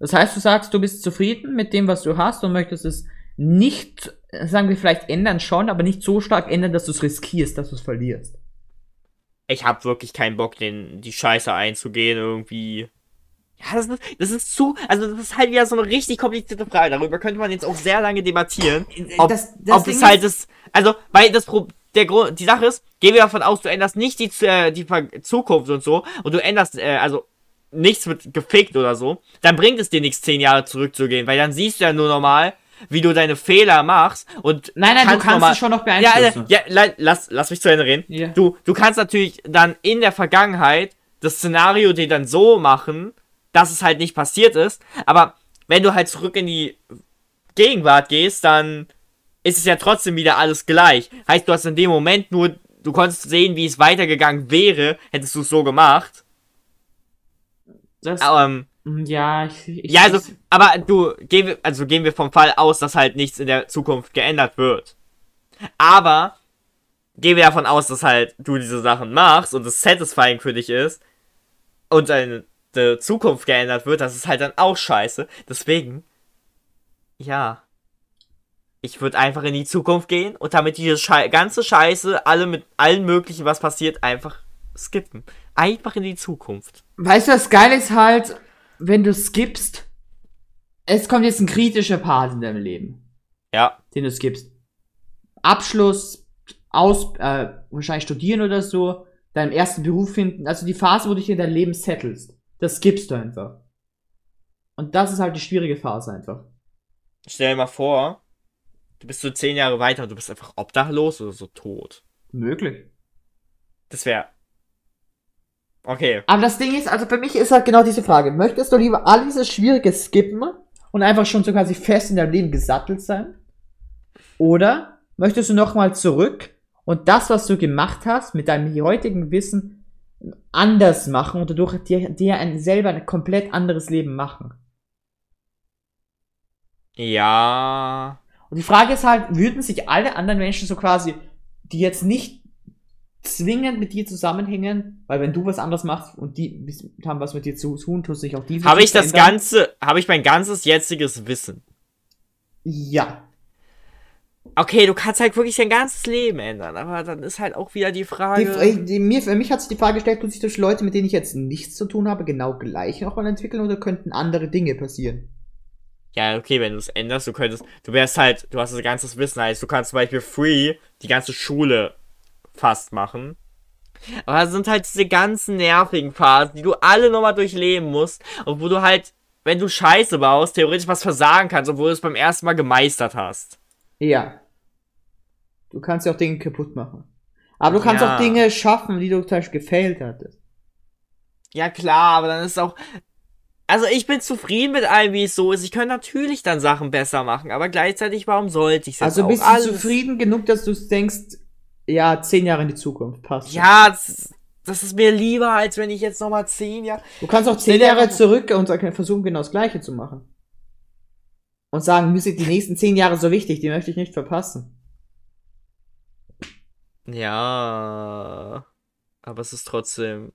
Das heißt, du sagst, du bist zufrieden mit dem, was du hast und möchtest es nicht, sagen wir vielleicht ändern schon, aber nicht so stark ändern, dass du es riskierst, dass du es verlierst. Ich habe wirklich keinen Bock, den, die Scheiße einzugehen, irgendwie. Ja, das ist, das ist zu. Also, das ist halt wieder so eine richtig komplizierte Frage. Darüber könnte man jetzt auch sehr lange debattieren. Ob, Das- das ob es halt ist- das. Also, weil das Pro der Grund, die Sache ist, gehen wir davon aus, du änderst nicht die, äh, die Zukunft und so, und du änderst, äh, also, nichts wird gefickt oder so, dann bringt es dir nichts, zehn Jahre zurückzugehen, weil dann siehst du ja nur normal, wie du deine Fehler machst und Nein, nein, du kannst es schon noch ja, beeinflussen. ja, ja, la- lass, lass mich zu Ende reden. Ja. Du, du kannst natürlich dann in der Vergangenheit das Szenario dir dann so machen, dass es halt nicht passiert ist. Aber wenn du halt zurück in die Gegenwart gehst, dann ist es ja trotzdem wieder alles gleich. Heißt, du hast in dem Moment nur, du konntest sehen, wie es weitergegangen wäre, hättest du es so gemacht. Das, Ähm, ja, ich, ich, ja, also, aber du, gehen wir, also gehen wir vom Fall aus, dass halt nichts in der Zukunft geändert wird. Aber gehen wir davon aus, dass halt du diese Sachen machst und es satisfying für dich ist und deine de Zukunft geändert wird, das ist halt dann auch scheiße. Deswegen, ja. Ich würde einfach in die Zukunft gehen und damit diese Schei ganze Scheiße, alle mit allen möglichen, was passiert, einfach skippen. Einfach in die Zukunft. Weißt du, was geil ist halt, wenn du skippst, es kommt jetzt ein kritischer Part in deinem Leben, Ja. den du skippst. Abschluss, aus, äh, wahrscheinlich studieren oder so, deinen ersten Beruf finden, also die Phase, wo du dich in dein Leben settelst, das skippst du einfach. Und das ist halt die schwierige Phase einfach. Stell dir mal vor, du bist so zehn Jahre weiter und du bist einfach obdachlos oder so tot. Möglich. Das wäre. Okay. Aber das Ding ist, also für mich ist halt genau diese Frage. Möchtest du lieber all dieses Schwierige skippen und einfach schon so quasi fest in deinem Leben gesattelt sein? Oder möchtest du nochmal zurück und das, was du gemacht hast, mit deinem heutigen Wissen anders machen und dadurch dir, dir ein, selber ein komplett anderes Leben machen? Ja. Und die Frage ist halt, würden sich alle anderen Menschen so quasi, die jetzt nicht zwingend mit dir zusammenhängen, weil wenn du was anderes machst und die haben was mit dir zu tun, tust sich auch die Habe ich das verändern. ganze, habe ich mein ganzes jetziges Wissen. Ja. Okay, du kannst halt wirklich dein ganzes Leben ändern, aber dann ist halt auch wieder die Die, Frage. die, mir, für mich hat sich die Frage gestellt, tut sich durch Leute, mit denen ich jetzt nichts zu tun habe, genau gleich nochmal entwickeln oder könnten andere Dinge passieren? Ja, okay, wenn du es änderst, du könntest, du wärst halt, du hast das ganze Wissen, heißt, du kannst zum Beispiel free die ganze Schule fast machen. Aber es sind halt diese ganzen nervigen Phasen, die du alle nochmal durchleben musst und wo du halt, wenn du Scheiße baust, theoretisch was versagen kannst, obwohl du es beim ersten Mal gemeistert hast. Ja. Du kannst ja auch Dinge kaputt machen. Aber du kannst Ja. auch Dinge schaffen, die du zum Beispiel gefailt hattest. Ja klar, aber dann ist auch. Also ich bin zufrieden mit allem, wie es so ist. Ich könnte natürlich dann Sachen besser machen, aber gleichzeitig, warum sollte ich es Also auch bist du alles? zufrieden genug, dass du denkst, ja, zehn Jahre in die Zukunft, passt. Ja, das, das ist mir lieber, als wenn ich jetzt nochmal zehn Jahre. Du kannst auch zehn Jahre einfach- zurück und versuchen, genau das Gleiche zu machen. Und sagen, mir sind die nächsten zehn Jahre so wichtig, die möchte ich nicht verpassen. Ja. Aber es ist trotzdem.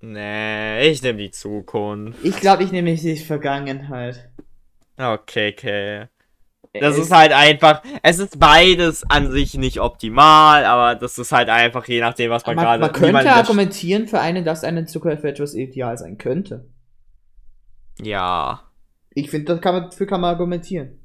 Nee, ich nehme die Zukunft. Ich glaube, ich nehme die Vergangenheit. Okay, okay. Das ist halt einfach. Es ist beides an sich nicht optimal, aber das ist halt einfach je nachdem, was man, man, gerade. man könnte argumentieren für einen, dass eine Zukunft für etwas ideal sein könnte. Ja. Ich finde, das kann man, dafür kann man argumentieren.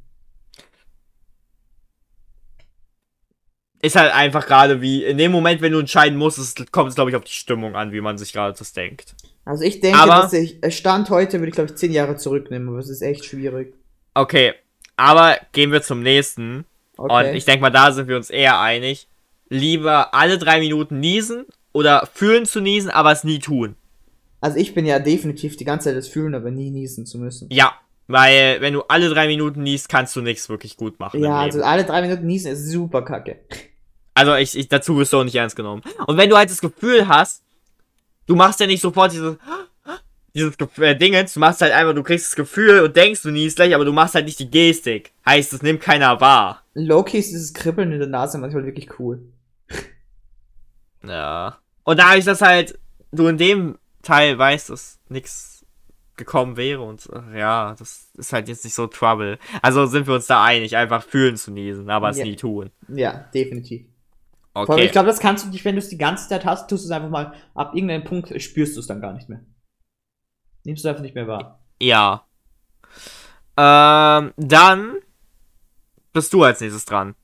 ist halt einfach gerade wie, in dem Moment, wenn du entscheiden musst, es, kommt es, glaube ich, auf die Stimmung an, wie man sich gerade das denkt. Also ich denke, Aber- dass ich, Stand heute würde ich, glaube ich, zehn Jahre zurücknehmen, aber es ist echt schwierig. Okay, aber gehen wir zum nächsten. Okay. Und ich denke mal, da sind wir uns eher einig. Lieber alle drei Minuten niesen oder fühlen zu niesen, aber es nie tun. also ich bin ja definitiv die ganze Zeit das Fühlen, aber nie niesen zu müssen. Ja, weil wenn du alle drei Minuten niest, kannst du nichts wirklich gut machen. Ja, also alle drei Minuten niesen ist super kacke. Also ich, ich dazu wirst du auch nicht ernst genommen. Und wenn du halt das Gefühl hast, du machst ja nicht sofort dieses dieses äh, Dingens, du machst halt einfach, du kriegst das Gefühl und denkst, du niest gleich, aber du machst halt nicht die Gestik. Heißt, es nimmt keiner wahr. Loki ist dieses Kribbeln in der Nase manchmal wirklich cool. Ja. Und da ich das halt, du in dem Teil weißt, dass nichts gekommen wäre und äh, ja, das ist halt jetzt nicht so Trouble. Also sind wir uns da einig, einfach fühlen zu niesen, aber es Ja. nie tun. Ja, definitiv. Vor allem, Okay. ich glaube, das kannst du nicht, wenn du es die ganze Zeit hast, tust du es einfach mal, ab irgendeinem Punkt spürst du es dann gar nicht mehr. Nimmst du einfach nicht mehr wahr. Ja. Ähm, dann bist du als nächstes dran.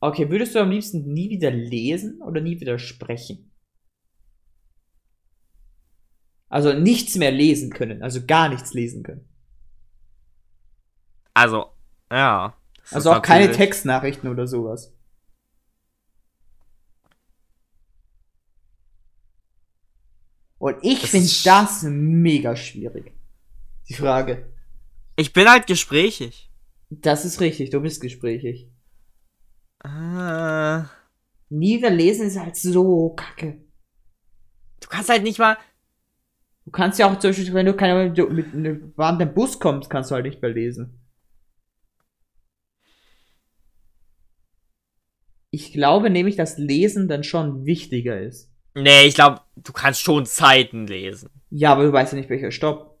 Okay, würdest du am liebsten nie wieder lesen oder nie wieder sprechen? Also nichts mehr lesen können, also gar nichts lesen können. Also, ja. Also auch keine natürlich- Textnachrichten oder sowas. Und ich finde das mega schwierig. Die Frage. Ich bin halt gesprächig. Das ist richtig, du bist gesprächig. Äh, Nie wieder lesen ist halt so kacke. du kannst halt nicht mal. Du kannst ja auch zum Beispiel, wenn du keine, du mit einem warmen Bus kommst, kannst du halt nicht mehr lesen. Ich glaube nämlich, dass Lesen dann schon wichtiger ist. Nee, ich glaube, du kannst schon Zeiten lesen. Ja, aber du weißt ja nicht, welcher Stopp.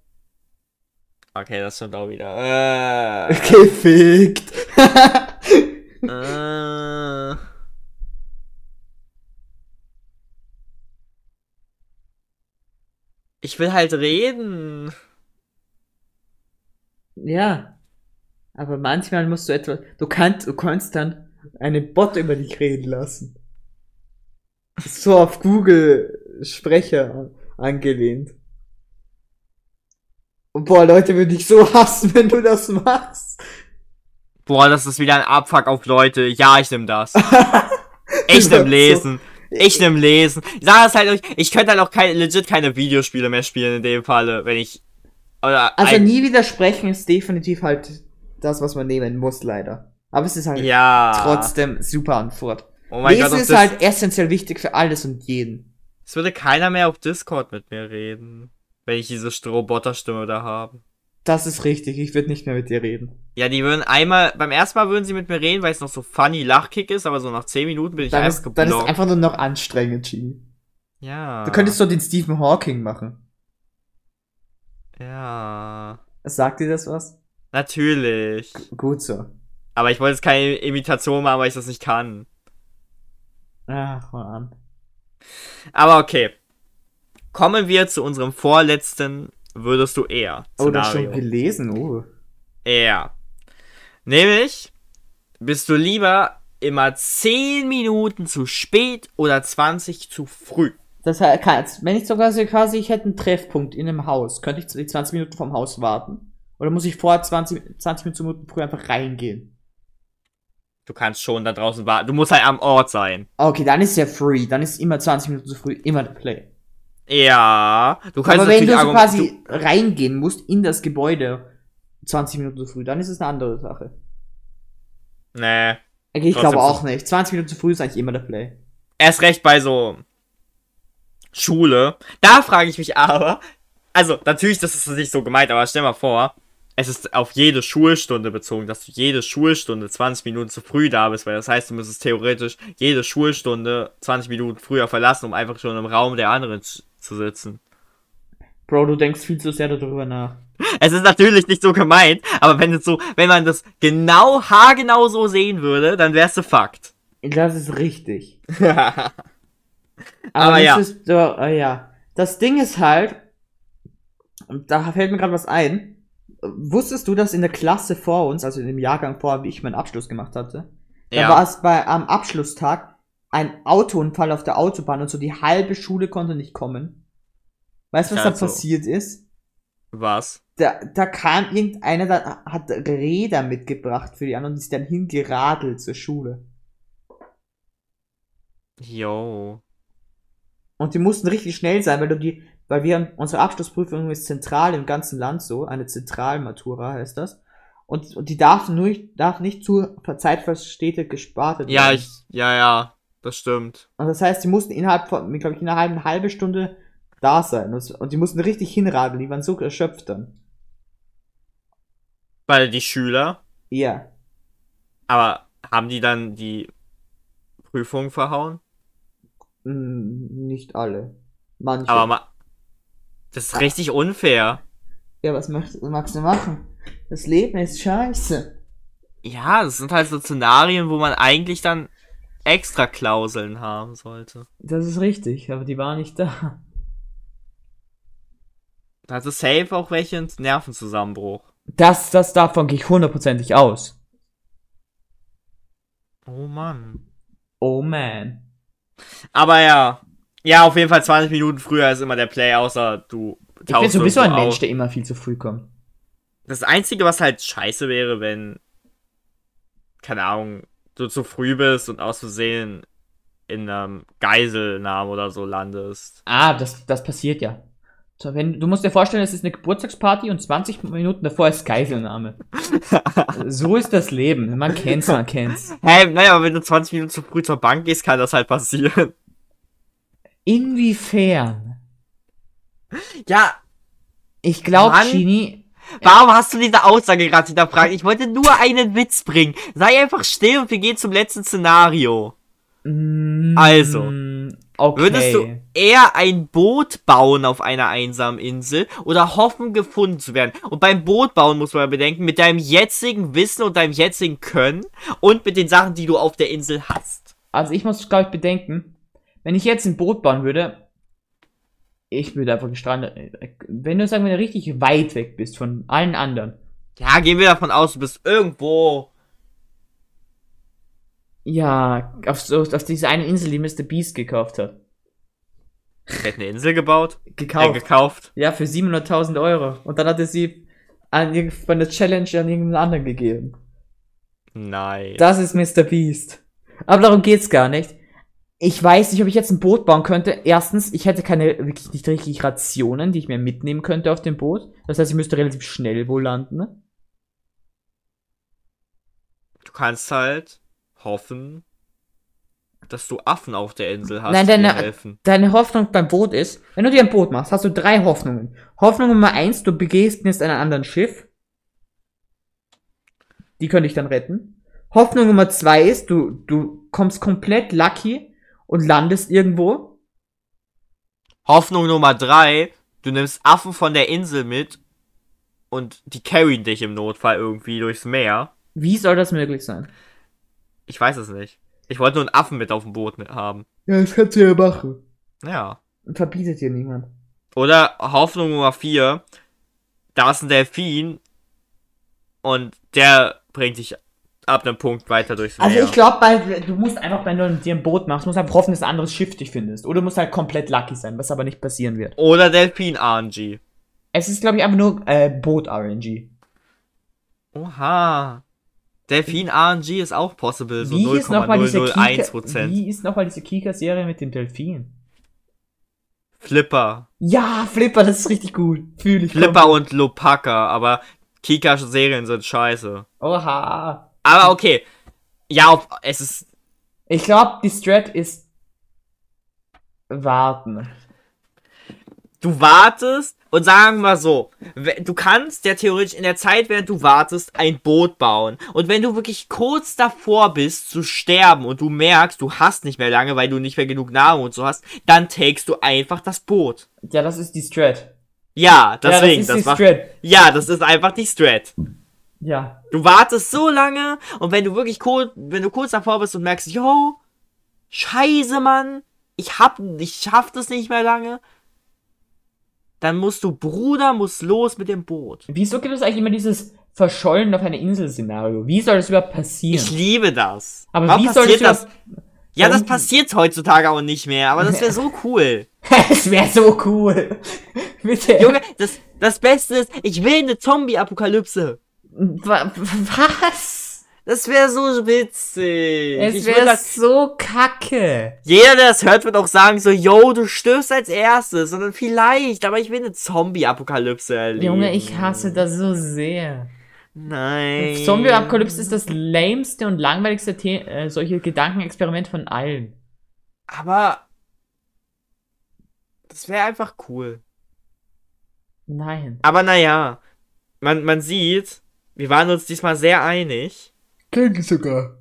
Okay, das stimmt auch wieder. <laughs> Äh, Gefickt. <laughs> äh, ich will halt reden. ja. Aber manchmal musst du etwas. Du kannst, du kannst dann einen Bot über dich reden lassen. So auf Google Sprecher angelehnt. Und boah, Leute würden dich so <laughs> hassen, wenn du das machst. Boah, das ist wieder ein Abfuck auf Leute. Ja, ich nehm das. <laughs> Ich nehm Lesen. Ich nehm Lesen. Ich sag das halt euch, ich könnte halt auch kein, legit keine Videospiele mehr spielen in dem Falle, wenn ich. Oder Also nie widersprechen ist definitiv halt das, was man nehmen muss, leider. Aber es ist halt Ja. trotzdem super Antwort. Oh mein Lesen Gott, ist halt essentiell wichtig für alles und jeden. Es würde keiner mehr auf Discord mit mir reden, wenn ich diese Roboterstimme da habe. Das ist richtig, ich würde nicht mehr mit dir reden. Ja, die würden einmal, beim ersten Mal würden sie mit mir reden, weil es noch so funny Lachkick ist, aber so nach 10 Minuten bin ich Dann einfach ist, dann ist geblockt. einfach nur noch anstrengend, Genie. ja. Du könntest so den Stephen Hawking machen. Ja. Sagt dir das was? Natürlich. Gut so. Aber ich wollte jetzt keine Imitation machen, weil ich das nicht kann. Ach, man. Aber okay. Kommen wir zu unserem vorletzten Würdest du eher Oh, das schon gelesen, oh. Ja. Nämlich, bist du lieber immer 10 Minuten zu spät oder 20 zu früh? Das heißt, wenn ich sogar so quasi, ich hätte einen Treffpunkt in einem Haus, könnte ich die 20 Minuten vom Haus warten? Oder muss ich vorher 20, 20 Minuten früh einfach reingehen? Du kannst schon da draußen warten. Du musst halt am Ort sein. Okay, dann ist ja free. Dann ist immer 20 Minuten zu früh immer der Play. Ja. Du kannst Aber wenn du so quasi reingehen musst in das Gebäude 20 Minuten zu früh, dann ist es eine andere Sache. Du, nee. Okay, ich glaube auch nicht. 20 Minuten zu früh ist eigentlich immer der Play. Erst recht bei so Schule. Da frage ich mich aber. Also, natürlich, das ist nicht so gemeint, aber stell mal vor, es ist auf jede Schulstunde bezogen, dass du jede Schulstunde 20 Minuten zu früh da bist, weil das heißt, du müsstest theoretisch jede Schulstunde 20 Minuten früher verlassen, um einfach schon im Raum der anderen zu sitzen. Bro, du denkst viel zu sehr darüber nach. Es ist natürlich nicht so gemeint, aber wenn es so, wenn man das genau, haargenau so sehen würde, dann wär's du Fakt. Das ist richtig. <laughs> Aber, Aber das ja. ist äh, ja. Das Ding ist halt, da fällt mir gerade was ein. Wusstest du, dass in der Klasse vor uns, also in dem Jahrgang vor, wie ich meinen Abschluss gemacht hatte, da war es bei am Abschlusstag ein Autounfall auf der Autobahn und so die halbe Schule konnte nicht kommen. Weißt du, was Ja, da passiert ist? Was? Da, da kam irgendeiner, da hat Räder mitgebracht für die anderen und ist dann hingeradelt zur Schule. Yo. Und die mussten richtig schnell sein, weil du die, weil wir, unsere Abschlussprüfung ist zentral im ganzen Land so, eine Zentralmatura heißt das. und, und die darf, nur, darf nicht zu zeitverspätet gespart werden. Ja, ich, ja, ja, das stimmt. Und das heißt, sie mussten innerhalb von, glaube ich, innerhalb einer halben Stunde da sein. Und, und die mussten richtig hinradeln, die waren so erschöpft dann. Weil die Schüler, Ja. aber haben die dann die Prüfung verhauen? Nicht alle. Manche. Aber ma das ist richtig unfair. ja, was möchtest, magst du machen? Das Leben ist scheiße. Ja, das sind halt so Szenarien, wo man eigentlich dann extra Klauseln haben sollte. Das ist richtig, aber die war nicht da. Da hatte safe auch welche einen Nervenzusammenbruch. Das, das davon gehe ich hundertprozentig aus. Oh Mann. Oh man. Aber ja. Ja, auf jeden Fall 20 Minuten früher ist immer der Play, außer du Ich bin sowieso ein Mensch, der immer viel zu früh kommt. Das Einzige, was halt scheiße wäre, wenn, keine Ahnung, du zu früh bist und aus Versehen in einem Geiselnamen oder so landest. Ah, das, das passiert ja. So, wenn, du musst dir vorstellen, es ist eine Geburtstagsparty und 20 Minuten davor ist Geiselnahme. <laughs> so ist das Leben. Man kennt's, man kennt's. Hey, naja, aber wenn du 20 Minuten zu früh zur Bank gehst, kann das halt passieren. Inwiefern? Ja, Ich glaube. Genie. warum hast du diese Aussage gerade hinterfragt? Ich wollte nur einen Witz bringen. Sei einfach still und wir gehen zum letzten Szenario. Mm, Also, okay. Würdest du eher ein Boot bauen auf einer einsamen Insel oder hoffen, gefunden zu werden? Und beim Boot bauen muss man bedenken, mit deinem jetzigen Wissen und deinem jetzigen Können und mit den Sachen, die du auf der Insel hast. Also ich muss, glaube ich, bedenken, wenn ich jetzt ein Boot bauen würde, ich würde einfach gestrandet. Wenn du, sagen wir, richtig weit weg bist von allen anderen. Ja, gehen wir davon aus, du bist irgendwo. Ja, auf, so, auf diese eine Insel, die Mr. Beast gekauft hat. Er hat eine Insel gebaut, äh, Gekauft. gekauft. ja, für 700.000 Euro. Und dann hat er sie an, von der Challenge an irgendeinen anderen gegeben. Nein. Das ist Mr. Beast. Aber darum geht's gar nicht. Ich weiß nicht, ob ich jetzt ein Boot bauen könnte. Erstens, ich hätte keine wirklich nicht richtig Rationen, die ich mir mitnehmen könnte auf dem Boot. Das heißt, ich müsste relativ schnell wohl landen. Du kannst halt hoffen, dass du Affen auf der Insel hast, Nein, deine, helfen. deine Hoffnung beim Boot ist, wenn du dir ein Boot machst, hast du drei Hoffnungen. Hoffnung Nummer eins, du begehst jetzt einem anderen Schiff. Die könnte ich dann retten. Hoffnung Nummer zwei ist, du, du kommst komplett lucky und landest irgendwo. Hoffnung Nummer drei, du nimmst Affen von der Insel mit und die carryen dich im Notfall irgendwie durchs Meer. Wie soll das möglich sein? Ich weiß es nicht. Ich wollte nur einen Affen mit auf dem Boot haben. Ja, das kannst du ja machen. Ja. Verbietet dir niemand. Oder Hoffnung Nummer vier, da ist ein Delfin und der bringt dich ab einem Punkt weiter durchs Meer. Also ich glaube, du musst einfach, wenn du dir ein Boot machst, musst einfach hoffen, dass ein anderes Schiff dich findest. Oder du musst halt komplett lucky sein, was aber nicht passieren wird. Oder Delfin RNG. Es ist, glaube ich, einfach nur äh, Boot-RNG. Oha. Delfin RNG ist auch possible, so Wie ist nochmal diese 0,001%. Kika, wie ist noch mal diese Kika-Serie mit dem Delfin? Flipper. Ja, Flipper, das ist richtig gut. Fühl ich. Flipper und Lopaka, aber Kika-Serien sind scheiße. Oha. Aber okay. Ja, auf, es ist. Ich glaube, die Strat ist warten. Du wartest und sagen wir mal so, du kannst ja theoretisch in der Zeit, während du wartest, ein Boot bauen. Und wenn du wirklich kurz davor bist zu sterben und du merkst, du hast nicht mehr lange, weil du nicht mehr genug Nahrung und so hast, dann takest du einfach das Boot. Ja, das ist die Strat. Ja, deswegen, ja, das das, ist die macht, Strat. ja, das ist einfach die Strat. Ja. Du wartest so lange und wenn du wirklich kurz, wenn du kurz davor bist und merkst, yo, scheiße, Mann, ich hab, ich schaff das nicht mehr lange, dann musst du, Bruder, muss los mit dem Boot. Wieso gibt es eigentlich immer dieses Verschollen auf einer Insel-Szenario? Wie soll das überhaupt passieren? Ich liebe das. Aber Warum wie soll passiert das das? Ja, das passiert heutzutage auch nicht mehr, aber das wäre <laughs> so cool. Es wäre so cool. Bitte. Junge, das, das Beste ist, ich will eine Zombie-Apokalypse. Wa- Was? Das wäre so witzig. Es wäre so kacke. Jeder, der das hört, wird auch sagen so, yo, du stirbst als erstes. Und dann vielleicht, aber ich will eine Zombie-Apokalypse erleben. Junge, ich hasse das so sehr. Nein. Zombie-Apokalypse ist das lämste und langweiligste The äh, solche Gedankenexperiment von allen. Aber das wäre einfach cool. Nein. Aber naja, man, man sieht, wir waren uns diesmal sehr einig. Denke sogar.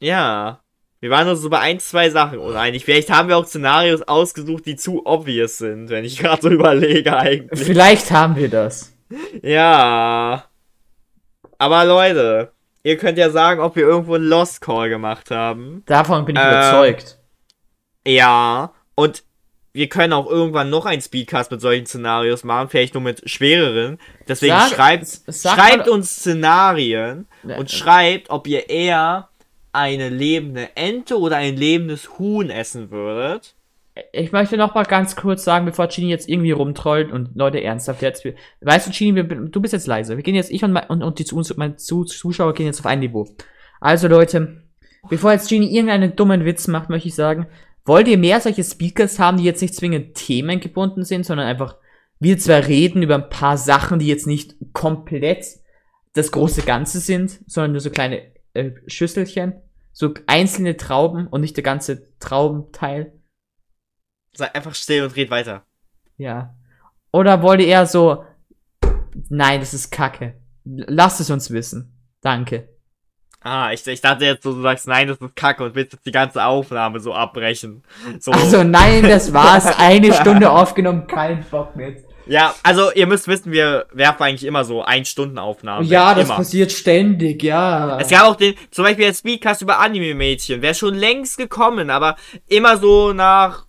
Ja. Wir waren uns über ein, zwei Sachen uneinig. Vielleicht haben wir auch Szenarios ausgesucht, die zu obvious sind, wenn ich <laughs> gerade so überlege eigentlich. Vielleicht haben wir das. Ja. Aber Leute, ihr könnt ja sagen, ob wir irgendwo einen Lost Call gemacht haben. Davon bin ich Äh, überzeugt. Ja. Und wir können auch irgendwann noch einen Speedcast mit solchen Szenarios machen, vielleicht nur mit schwereren. Deswegen Sag- schreibt, sag schreibt uns Szenarien und schreibt, ob ihr eher eine lebende Ente oder ein lebendes Huhn essen würdet. Ich möchte noch mal ganz kurz sagen, bevor Chini jetzt irgendwie rumtrollt und Leute ernsthaft jetzt. Weißt du, Chini, du bist jetzt leise. Wir gehen jetzt, ich und, mein, und, und die Zu- meine Zu- Zuschauer gehen jetzt auf ein Niveau. Also Leute, bevor jetzt Chini irgendeinen dummen Witz macht, möchte ich sagen, wollt ihr mehr solche Speakers haben, die jetzt nicht zwingend themengebunden sind, sondern einfach wir zwar reden über ein paar Sachen, die jetzt nicht komplett das große Ganze sind, sondern nur so kleine äh, Schüsselchen, so einzelne Trauben und nicht der ganze Traubenteil. Sei einfach still und red weiter. Ja. Oder wollt ihr eher so, nein, das ist Kacke. Lasst es uns wissen. Danke. Ah, ich, ich dachte jetzt so, du sagst, nein, das ist kacke und willst jetzt die ganze Aufnahme so abbrechen. So. Also nein, das <laughs> war's. Eine Stunde aufgenommen, kein Bock mehr. Ja, also ihr müsst wissen, wir werfen eigentlich immer so Ein-Stunden-Aufnahmen. Ja, das immer. passiert ständig, ja. Es gab auch den, zum Beispiel der Speedcast über Anime-Mädchen, wäre schon längst gekommen, aber immer so nach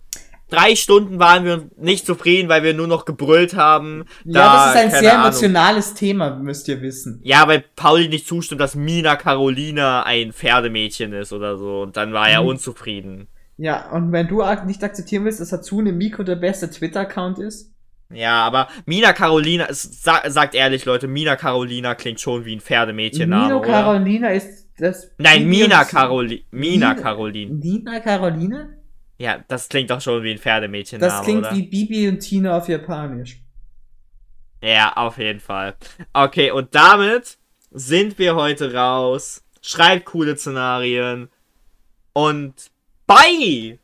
drei Stunden waren wir nicht zufrieden, weil wir nur noch gebrüllt haben. ja, Da, das ist ein sehr Ahnung. emotionales Thema, müsst ihr wissen. Ja, weil Pauli nicht zustimmt, dass Mina Carolina ein Pferdemädchen ist oder so. Und dann war er Mhm. unzufrieden. Ja, und wenn du nicht akzeptieren willst, dass Hatsune Miku der beste Twitter-Account ist, Ja, aber Mina Carolina, es, sa sagt ehrlich, Leute, Mina Carolina klingt schon wie ein Pferdemädchenname, Nino oder? Carolina ist das. Nein, Mina und- Caroli Mina Carolina. Nina Caroline? Ja, das klingt doch schon wie ein Pferdemädchenname, Das klingt oder? wie Bibi und Tina auf Japanisch. Ja, auf jeden Fall. Okay, und damit sind wir heute raus. Schreibt coole Szenarien. Und bye!